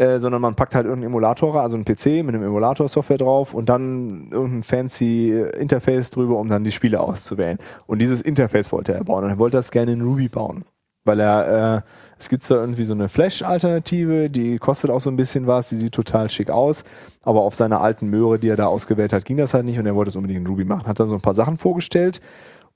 Äh, sondern man packt halt irgendeinen Emulator, also einen PC mit einem Emulator-Software drauf und dann irgendein fancy Interface drüber, um dann die Spiele auszuwählen. Und dieses Interface wollte er bauen und er wollte das gerne in Ruby bauen. Weil er, äh, es gibt zwar irgendwie so eine Flash-Alternative, die kostet auch so ein bisschen was, die sieht total schick aus, aber auf seiner alten Möhre, die er da ausgewählt hat, ging das halt nicht und er wollte es unbedingt in Ruby machen. Hat dann so ein paar Sachen vorgestellt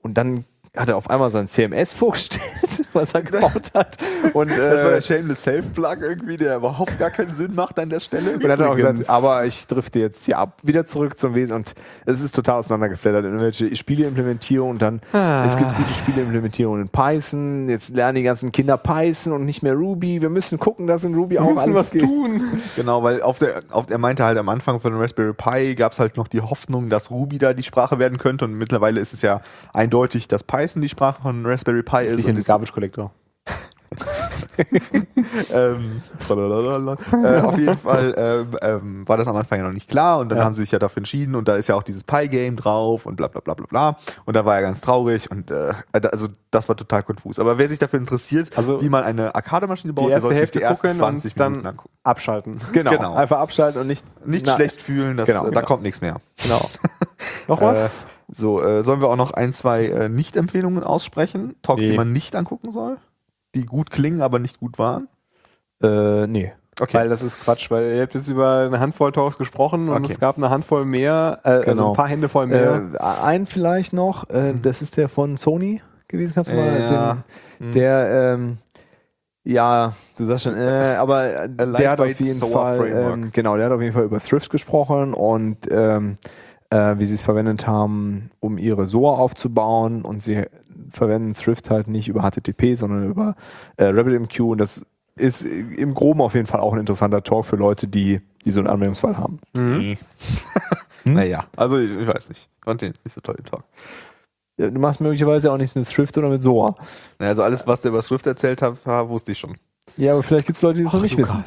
und dann hat er auf einmal sein CMS vorgestellt, was er gebaut hat. Und, äh, Das war der Shameless Self-Plug irgendwie, der überhaupt gar keinen Sinn macht an der Stelle. und hat dann auch gesagt, aber ich drifte jetzt hier ab, wieder zurück zum Wesen und es ist total auseinandergeflattert. Irgendwelche Spiele-Implementierung und dann, Ah. es gibt gute Spiele-Implementierung in Python, jetzt lernen die ganzen Kinder Python und nicht mehr Ruby. Wir müssen gucken, dass in Ruby wir auch müssen alles was geht. tun. Genau, weil auf der, auf, er meinte halt am Anfang von Raspberry Pi gab es halt noch die Hoffnung, dass Ruby da die Sprache werden könnte und mittlerweile ist es ja eindeutig, dass Python die Sprache von Raspberry Pi ist. Nicht und ein ist Garbage Collector. ähm, äh, auf jeden Fall ähm, ähm, war das am Anfang ja noch nicht klar und dann Ja. haben sie sich ja dafür entschieden und da ist ja auch dieses Pie-Game drauf und bla bla bla bla bla und da war er ganz traurig und äh, also das war total konfus. Aber wer sich dafür interessiert, Also wie man eine Arcade-Maschine baut, der soll sich die ersten gucken 20 und dann Minuten angucken. abschalten. Genau. Genau. Einfach abschalten und nicht, Nicht na, schlecht fühlen, das, Genau, äh, da genau. kommt nichts mehr. Genau. Noch was? So, äh, sollen wir auch noch ein, zwei äh, Nicht-Empfehlungen aussprechen? Talks, Nee. die man nicht angucken soll? Die gut klingen, aber nicht gut waren? Äh, nee. Okay. Weil das ist Quatsch, weil ihr habt jetzt über eine Handvoll Talks gesprochen und Okay. es gab eine Handvoll mehr, äh, also Genau. ein paar Hände voll mehr. Äh, einen vielleicht noch, äh, das ist der von Sony gewesen, kannst du mal Ja. den, Hm. der, ähm, ja, du sagst schon, äh, aber äh, der hat auf jeden Fall, ähm, genau, der hat auf jeden Fall über Thrift gesprochen und ähm, äh, wie sie es verwendet haben, um ihre SOA aufzubauen und sie verwenden Thrift halt nicht über HTTP, sondern über äh, RabbitMQ und das ist im Groben auf jeden Fall auch ein interessanter Talk für Leute, die, die so einen Anwendungsfall haben. Nee. Hm? Naja, also ich, ich weiß nicht. Fand den nicht so toll, den Talk. Ja, du machst möglicherweise auch nichts mit Thrift oder mit SOA. Naja, also alles, was der über Swift erzählt hat, ha, wusste ich schon. Ja, aber vielleicht gibt es Leute, die das noch nicht wissen.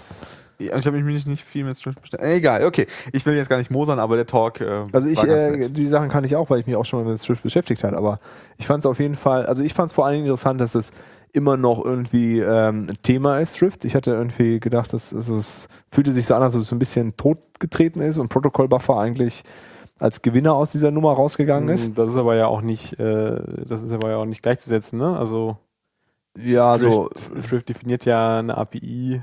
Ja, ich habe mich nicht, nicht viel mit Swift bestellt. Egal, okay. Ich will jetzt gar nicht mosern, aber der Talk äh, Also ich, war ganz äh, die Sachen kann ich auch, weil ich mich auch schon mal mit Thrift beschäftigt habe. Aber ich fand es auf jeden Fall, also ich fand es vor allen Dingen interessant, dass es immer noch irgendwie ähm, Thema ist, Thrift. Ich hatte irgendwie gedacht, dass, dass es fühlte sich so an, als ob es so ein bisschen totgetreten ist und Protocol Buffer eigentlich als Gewinner aus dieser Nummer rausgegangen ist. Das ist aber ja auch nicht, äh, das ist aber ja auch nicht gleichzusetzen, ne? Also Ja, so Thrift, Thrift definiert ja eine API.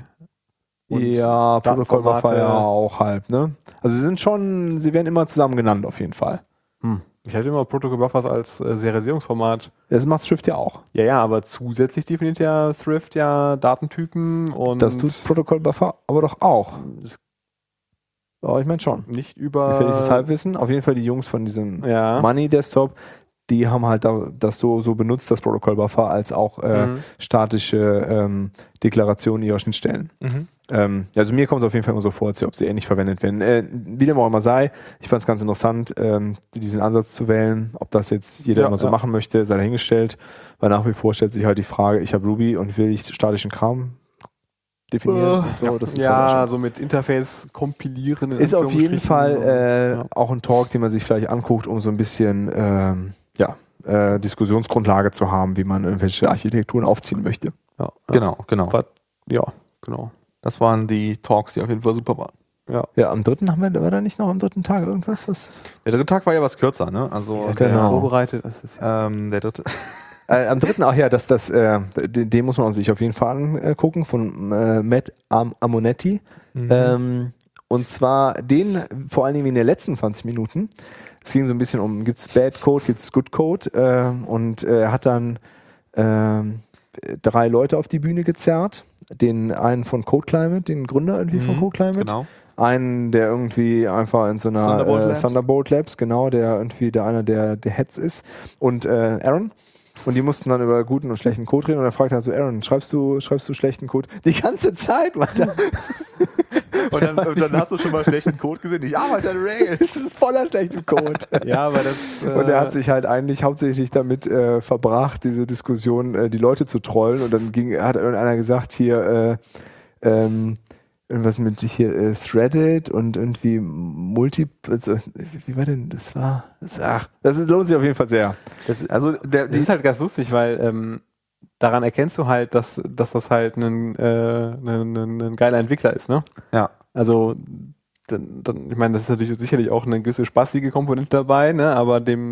Und ja, Protocol Datenformate. ja auch halb, ne? Also sie sind schon, sie werden immer zusammen genannt auf jeden Fall. Hm. Ich hatte immer Protocol Buffers als äh, Serialisierungsformat. Das macht Thrift ja auch. Ja, ja, aber zusätzlich definiert ja Thrift ja Datentypen und Das tut Protocol Buffer aber doch auch. Aber ich meine schon. nicht über. Gefährliches Halbwissen. Auf jeden Fall die Jungs von diesem Ja. Money Desktop, die haben halt da, das so, so benutzt, das Protocol Buffer, als auch äh, Mhm. statische ähm, Deklarationen ihrer Schnittstellen. Mhm. Ähm, also mir kommt es auf jeden Fall immer so vor, als ob sie ähnlich verwendet werden. Äh, wie dem auch immer sei, ich fand es ganz interessant, ähm, diesen Ansatz zu wählen. Ob das jetzt jeder Ja, immer so ja. machen möchte, sei dahingestellt. Weil nach wie vor stellt sich halt die Frage, ich habe Ruby und will ich statischen Kram definieren. und so, ja, so mit Interface kompilieren. in ist auf jeden. Fall äh, Ja. auch ein Talk, den man sich vielleicht anguckt, um so ein bisschen ähm, äh, Diskussionsgrundlage zu haben, wie man irgendwelche Architekturen aufziehen möchte. Ja, ja. Genau, genau. Ja, genau. Das waren die Talks, die auf jeden Fall super waren. Ja. Ja, am dritten haben wir, war da nicht noch am dritten Tag irgendwas? Was? Der dritte Tag war ja was kürzer, ne? Also Ja, der, genau. Vorbereitet, das ist ja. ähm, der dritte. Äh, am dritten, ach ja, das, das, äh, den, den muss man sich auf jeden Fall angucken, von äh, Matt Am Amonetti. Mhm. Ähm, und zwar den, vor allen Dingen in den letzten 20 Minuten. Es ging so ein bisschen um, gibt's Bad Code, gibt's Good Code äh, und er hat dann ähm, drei Leute auf die Bühne gezerrt. Den einen von Code Climate, den Gründer irgendwie von Mhm, Code Climate. Genau. Einen, der irgendwie einfach in so einer Thunderbolt äh, Labs. Thunderbolt Labs, genau, der irgendwie der einer der, der Heads ist. Und äh, Aaron. Und die mussten dann über guten und schlechten Code reden und er fragt halt so, Aaron, schreibst du, schreibst du schlechten Code? Die ganze Zeit, Mann. Und dann, und dann hast du schon mal schlechten Code gesehen. Ich arbeite an Rails. Das ist voller schlechtem Code. ja, aber das. Äh, Und er hat sich halt eigentlich hauptsächlich damit äh, verbracht, diese Diskussion, äh, die Leute zu trollen. Und dann ging, hat irgendeiner gesagt, hier, äh, ähm, irgendwas mit hier äh, Threaded und irgendwie Multi, also, wie war denn, das war, das, ach, das lohnt sich auf jeden Fall sehr. das, Also der, das ist halt ganz lustig, weil ähm, daran erkennst du halt, dass, dass das halt ein, äh, ein, ein, ein geiler Entwickler ist, ne? ja. Also, dann, dann, ich meine, das ist natürlich sicherlich auch eine gewisse spaßige Komponente dabei, ne? aber dem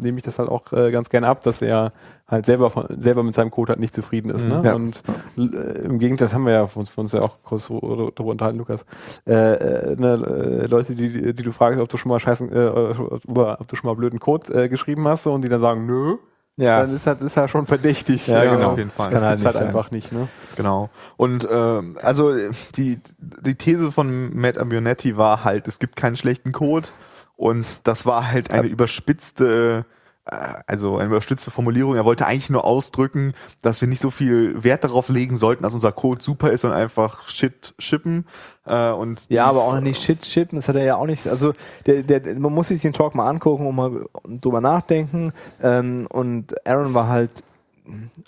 nehme ich das halt auch äh, ganz gerne ab, dass er halt selber von, selber mit seinem Code halt nicht zufrieden ist. Ne? Ja. Und äh, im Gegenteil, das haben wir ja von uns, von uns ja auch kurz darüber unterhalten, Lukas. Äh, äh, ne, äh, Leute, die, die du fragst, ob du schon mal scheißen, äh, ob du schon mal blöden Code äh, geschrieben hast so, und die dann sagen, nö, Ja, dann ist halt, ist halt schon verdächtig. Ja, genau, das auf jeden Fall. kann halt gibt's nicht halt einfach nicht. Ne? Genau. Und ähm, also die, die These von Matt Abionetti war halt, es gibt keinen schlechten Code und das war halt eine überspitzte, also eine überspitzte Formulierung. Er wollte eigentlich nur ausdrücken, dass wir nicht so viel Wert darauf legen sollten, dass unser Code super ist und einfach Shit shippen. Äh, und Ja, aber auch nicht Shit shippen, das hat er ja auch nicht. Also der, der, man muss sich den Talk mal angucken und mal drüber nachdenken. Ähm, und Aaron war halt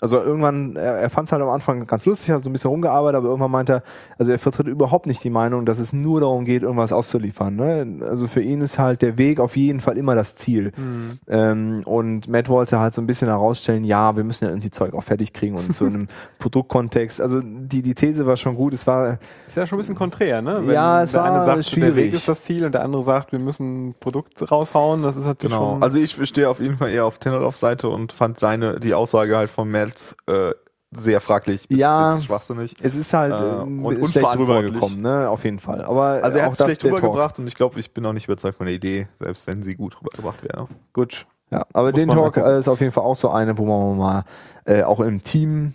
also irgendwann, er, er fand es halt am Anfang ganz lustig, hat so ein bisschen rumgearbeitet, aber irgendwann meinte er, also er vertritt überhaupt nicht die Meinung, dass es nur darum geht, irgendwas auszuliefern. Ne? Also für ihn ist halt der Weg auf jeden Fall immer das Ziel. Mhm. Ähm, und Matt wollte halt so ein bisschen herausstellen, ja, wir müssen ja irgendwie Zeug auch fertig kriegen und so in einem Produktkontext. Also die, die These war schon gut, es war Ist ja schon ein bisschen konträr, ne? Ja, es der war eine sagt, der Weg ist das Ziel und der andere sagt, wir müssen ein Produkt raushauen. Das ist natürlich Genau. schon. Also ich stehe auf jeden Fall eher auf Tenordorfs Seite und fand seine, die Aussage halt von Matt äh, sehr fraglich bis, Ja. bis schwachsinnig. Es ist halt Äh, äh, und ist schlecht rübergekommen, ne? Auf jeden Fall. Aber Also er hat es schlecht rübergebracht und ich glaube, ich bin auch nicht überzeugt von der Idee, selbst wenn sie gut rübergebracht wäre. gut. Ja, aber Muss den Talk äh, ist auf jeden Fall auch so eine, wo man mal äh, auch im Team,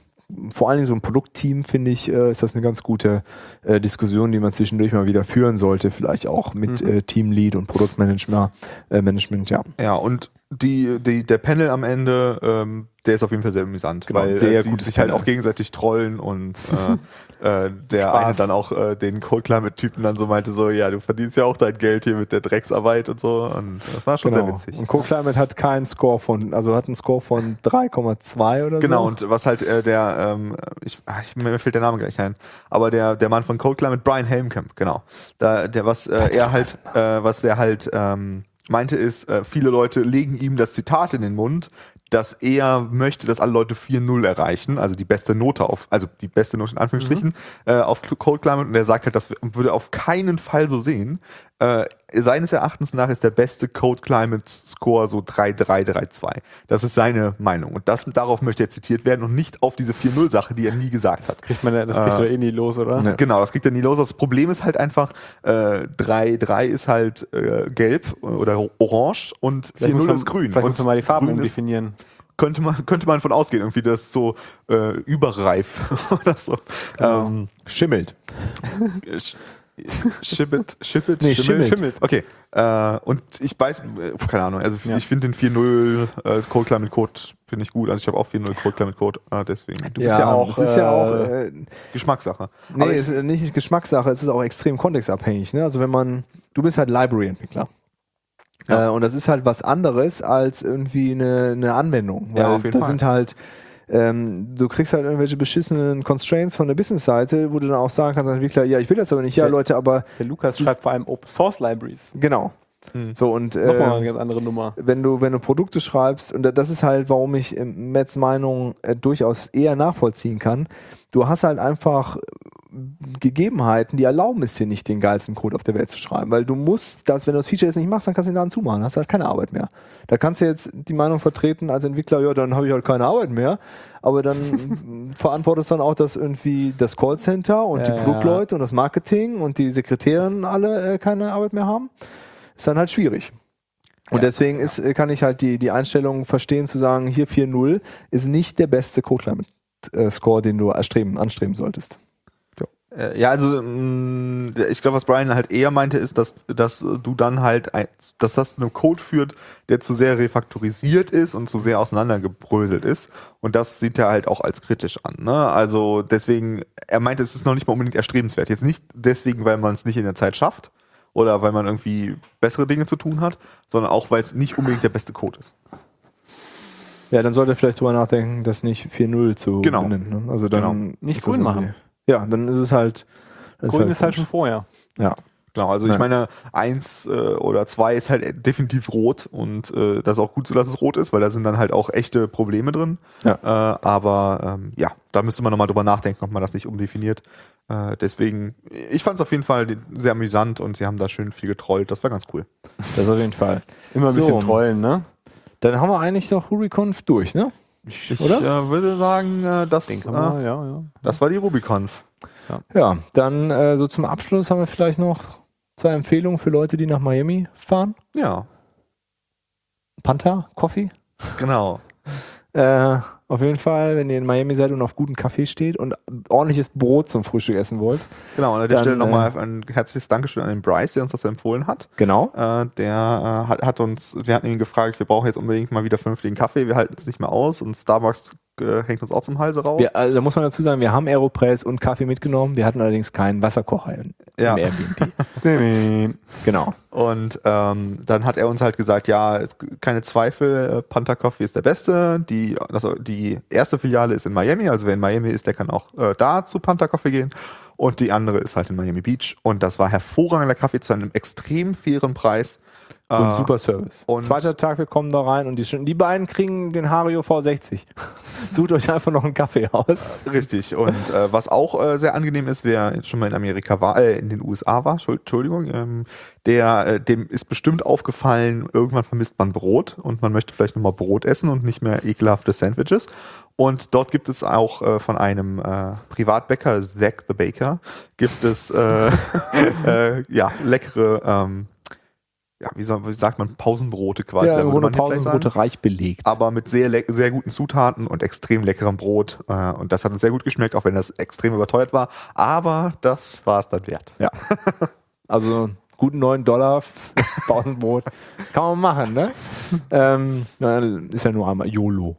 vor allen Dingen so ein Produktteam, finde ich, äh, ist das eine ganz gute äh, Diskussion, die man zwischendurch mal wieder führen sollte, vielleicht auch mit Mhm. äh, Teamlead und Produktmanagement, äh, Management, ja. Ja, und die, die, der Panel am Ende, ähm, der ist auf jeden Fall sehr amüsant, Genau, weil sehr äh, sie gutes sich halt auch gegenseitig trollen und äh, äh, der Spaß. eine dann auch äh, den Cold Climate Typen dann so meinte so, ja, du verdienst ja auch dein Geld hier mit der Drecksarbeit und so und das war schon sehr witzig. Genau. Und Co-Climate hat keinen Score von, also hat einen Score von 3,2 oder Genau, so. und was halt äh, der, ähm, ich, ach, ich, mir fällt der Name gleich ein, aber der, der Mann von Cold Climate, Brian Helmkamp, genau. Da, der, was äh, er halt, äh, was der halt ähm, meinte, ist, äh, viele Leute legen ihm das Zitat in den Mund, dass er möchte, dass alle Leute 4-0 erreichen, also die beste Note auf, also die beste Note in Anführungsstrichen, äh, auf Cold Climate und er sagt halt, das würde auf keinen Fall so sehen. Äh, seines Erachtens nach ist der beste Code Climate Score so 3-3-3-2. Das ist seine Meinung. Und das, darauf möchte er zitiert werden und nicht auf diese 4-0-Sache, die er nie gesagt Das hat. kriegt man ja, das kriegt Äh, er eh nie los, oder? ne. Genau, das kriegt er nie los. Das Problem ist halt einfach, äh, 3-3 ist halt äh, gelb oder orange und Vielleicht muss 4-0 man- ist grün. Vielleicht und muss man mal die Farben umdefinieren. könnte man, könnte man von ausgehen, irgendwie das ist so äh, überreif oder so. Genau. Ähm, Schimmelt. Sch- Schibbit, Schibbit, Nee, Schimmel? schimmelt. Okay. Äh, und ich weiß, äh, keine Ahnung, also Ja. ich finde den 4.0 äh, Code Climate Code finde ich gut. Also ich habe auch 4.0 Code Climate Code, äh, deswegen. Du bist ja auch, es ist ja auch, äh, äh, Geschmackssache. Nee, Aber es ist nicht Geschmackssache, es ist auch extrem kontextabhängig. Ne? Also wenn man, du bist halt Library-Entwickler. Ja. Äh, und das ist halt was anderes als irgendwie eine, eine Anwendung. Weil Ja, auf jeden das Fall. sind halt, ähm, du kriegst halt irgendwelche beschissenen Constraints von der Business-Seite, wo du dann auch sagen kannst Entwickler, ja, ich will das aber nicht, ja, Ja. Leute, aber Der Lukas schreibt vor allem Open Source Libraries. genau. Hm. So und Nochmal äh, eine ganz andere Nummer. wenn du, wenn du Produkte schreibst, und das ist halt, warum ich ähm, Mats Meinung äh, durchaus eher nachvollziehen kann, du hast halt einfach äh, Gegebenheiten, die erlauben es dir nicht, den geilsten Code auf der Welt zu schreiben, weil du musst das, wenn du das Feature jetzt nicht machst, dann kannst du den Laden zumachen, hast halt keine Arbeit mehr. Da kannst du jetzt die Meinung vertreten als Entwickler, ja, dann habe ich halt keine Arbeit mehr, aber dann verantwortest dann auch, dass irgendwie das Callcenter und Ja, die ja. Produktleute und das Marketing und die Sekretärin alle äh, keine Arbeit mehr haben. Ist dann halt schwierig. Und Ja, deswegen ist, äh, kann ich halt die, die Einstellung verstehen, zu sagen, hier 4.0 ist nicht der beste Code Climate äh, Score, den du erstreben, anstreben solltest. Äh, Ja, also mh, ich glaube, was Brian halt eher meinte, ist, dass, dass du dann halt, ein, dass das zu einem Code führt, der zu sehr refaktorisiert ist und zu sehr auseinandergebröselt ist. Und das sieht er halt auch als kritisch an. Ne? Also deswegen, er meinte, es ist noch nicht mal unbedingt erstrebenswert. Jetzt nicht deswegen, weil man es nicht in der Zeit schafft oder weil man irgendwie bessere Dinge zu tun hat, sondern auch, weil es nicht unbedingt der beste Code ist. Ja, dann sollte er vielleicht drüber nachdenken, das nicht 4.0 zu Genau. benennen. Ne? Also dann Genau. Nicht grün irgendwie- machen. Ja, dann ist es halt. das Grün ist halt schon vorher. Ja. Genau, also ich Nein. meine, eins äh, oder zwei ist halt definitiv rot und äh, das ist auch gut so, dass es rot ist, weil da sind dann halt auch echte Probleme drin. Ja. Äh, aber ähm, ja, da müsste man nochmal drüber nachdenken, ob man das nicht umdefiniert. Äh, deswegen, ich fand es auf jeden Fall sehr amüsant und sie haben da schön viel getrollt. Das war ganz cool. Das auf jeden Fall. Immer ein So. bisschen trollen, ne? Dann haben wir eigentlich noch Huriconf durch, ne? Ich Oder? Äh, würde sagen, äh, das, äh, mal, ja, ja. das war die Rubiconf. Ja, dann äh, so zum Abschluss haben wir vielleicht noch zwei Empfehlungen für Leute, die nach Miami fahren. Ja, Panther, Coffee. genau. Äh, auf jeden Fall, wenn ihr in Miami seid und auf guten Kaffee steht und ordentliches Brot zum Frühstück essen wollt. Genau, und an der Stelle nochmal ein herzliches Dankeschön an den Bryce, der uns das empfohlen hat. Genau. Äh, der äh, hat, hat uns, wir hatten ihn gefragt, wir brauchen jetzt unbedingt mal wieder vernünftigen Kaffee, wir halten es nicht mehr aus und Starbucks äh, hängt uns auch zum Halse raus. Wir, also, da muss man dazu sagen, wir haben Aeropress und Kaffee mitgenommen. Wir hatten allerdings keinen Wasserkocher in, Ja. im Airbnb. Nee, nee. Genau. Und ähm, dann hat er uns halt gesagt, ja, es, keine Zweifel, äh, Panther Coffee ist der beste. Die, also die erste Filiale ist in Miami, also wer in Miami ist, der kann auch äh, da zu Panther Coffee gehen. Und die andere ist halt in Miami Beach. Und das war hervorragender Kaffee zu einem extrem fairen Preis. Und Äh, super Service. und- Zweiter Tag, wir kommen da rein und die, die beiden kriegen den Hario V60. Sucht euch einfach noch einen Kaffee aus. Richtig. Und äh, was auch äh, sehr angenehm ist, wer schon mal in Amerika war, äh, in den USA war, Schuld- Entschuldigung, ähm, der, äh, dem ist bestimmt aufgefallen, irgendwann vermisst man Brot und man möchte vielleicht nochmal Brot essen und nicht mehr ekelhafte Sandwiches. Und dort gibt es auch äh, von einem äh, Privatbäcker, Zack the Baker, gibt es äh, äh, ja leckere, ähm, ja, wie, soll, wie sagt man, Pausenbrote quasi. Ja, da Pausenbrote reich belegt. aber mit sehr, sehr guten Zutaten und extrem leckerem Brot. Äh, und das hat uns sehr gut geschmeckt, auch wenn das extrem überteuert war. Aber das war es dann wert. Ja. Also guten 9 Dollar Pausenbrot. Kann man machen, ne? ähm, ist ja nur einmal YOLO.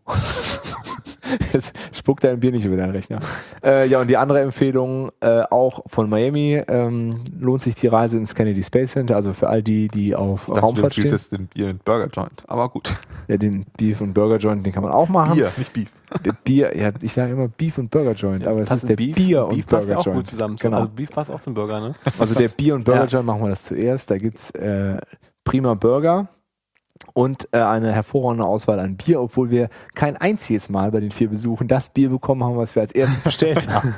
Jetzt spuckt dein Bier nicht über deinen Rechner. Äh, ja, und die andere Empfehlung, äh, auch von Miami, ähm, lohnt sich die Reise ins Kennedy Space Center, also für all die, die auf Ich Raumfahrt dachte, du stehen. jetzt den Bier und Burger Joint. Aber gut. Ja, den Beef und Burger Joint, den kann man auch machen. Bier, nicht Beef. Der Bier, ja, ich sage immer Beef und Burger Joint, aber es ist der Bier und Beef passt ja Burger auch Joint. gut zusammen. Genau. Also Beef passt auch zum Burger, ne? Also der Bier- und Burger Ja. Joint machen wir das zuerst. Da gibt's äh, prima Burger und äh, eine hervorragende Auswahl an Bier, obwohl wir kein einziges Mal bei den vier Besuchen das Bier bekommen haben, was wir als erstes bestellt haben.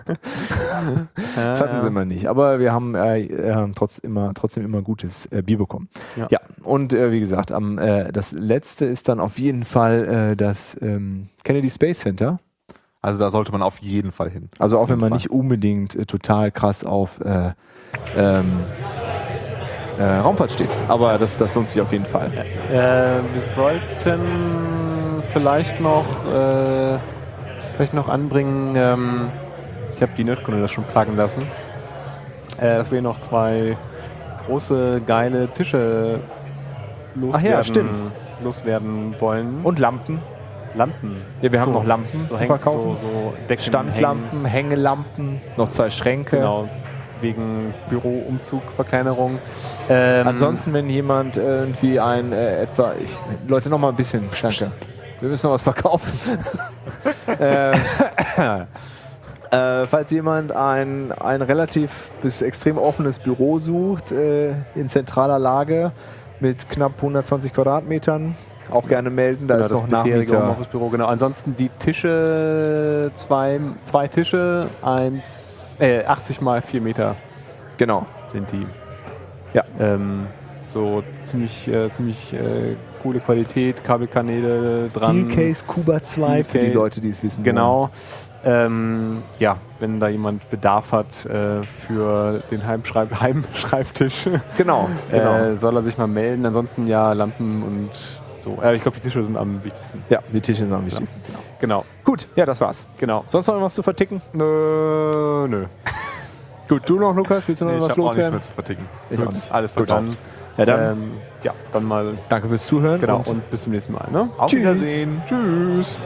Das hatten sie immer nicht. Aber wir haben äh, äh, trotz immer, trotzdem immer gutes äh, Bier bekommen. Ja, Ja. und äh, wie gesagt, am, äh, das letzte ist dann auf jeden Fall das ähm, Kennedy Space Center. Also da sollte man auf jeden Fall hin. Also auch wenn man Fall. nicht unbedingt total krass auf äh, ähm, äh, Raumfahrt steht. Aber das, das lohnt sich auf jeden Fall. Äh, wir sollten vielleicht noch, äh, vielleicht noch anbringen, ähm, ich habe die Nerdkunde das schon plagen lassen, äh, dass wir noch zwei große, geile Tische loswerden, ja, stimmt. loswerden wollen. Und Lampen. Lampen. Ja, wir haben So, noch Lampen so zu verkaufen. So, so Decken Standlampen, Hängelampen, noch zwei Schränke. Genau, wegen Büroumzug, Verkleinerung. Ähm, Ansonsten, wenn jemand irgendwie ein äh, etwa, ich, Leute, noch mal ein bisschen, danke. Wir müssen noch was verkaufen. äh, äh, falls jemand ein, ein relativ bis extrem offenes Büro sucht, äh, in zentraler Lage mit knapp 120 Quadratmetern, auch gerne melden, da Genau, ist das noch bisherige Nachmieter. Homeoffice-Büro, genau. Ansonsten die Tische, zwei, zwei Tische, eins, äh, 80 mal 4 Meter Genau. sind die. Ja. Ähm, so ziemlich, äh, ziemlich äh, coole Qualität, Kabelkanäle dran. Steelcase Cuba 2 für die. Leute, die es wissen. Genau. Ähm, ja, wenn da jemand Bedarf hat äh, für den Heimschreib Heimschreibtisch, Genau, genau. äh, soll er sich mal melden. Ansonsten ja, Lampen und so. Äh, ich glaube, die Tische sind am wichtigsten. ja, die Tische sind am wichtigsten. Genau. Genau, Gut, ja, das war's. genau. Sonst noch irgendwas zu verticken? Nö, nö. Gut, du noch, Lukas? Willst du noch Nee, ich was habe auch nichts loswerden? mehr zu verticken. Ich Gut, auch nicht. Alles Gut, verkauft. Ja, dann ähm, ja, dann mal danke fürs Zuhören. genau und und bis zum nächsten Mal. Ne? Auf Tschüss. Wiedersehen. Tschüss.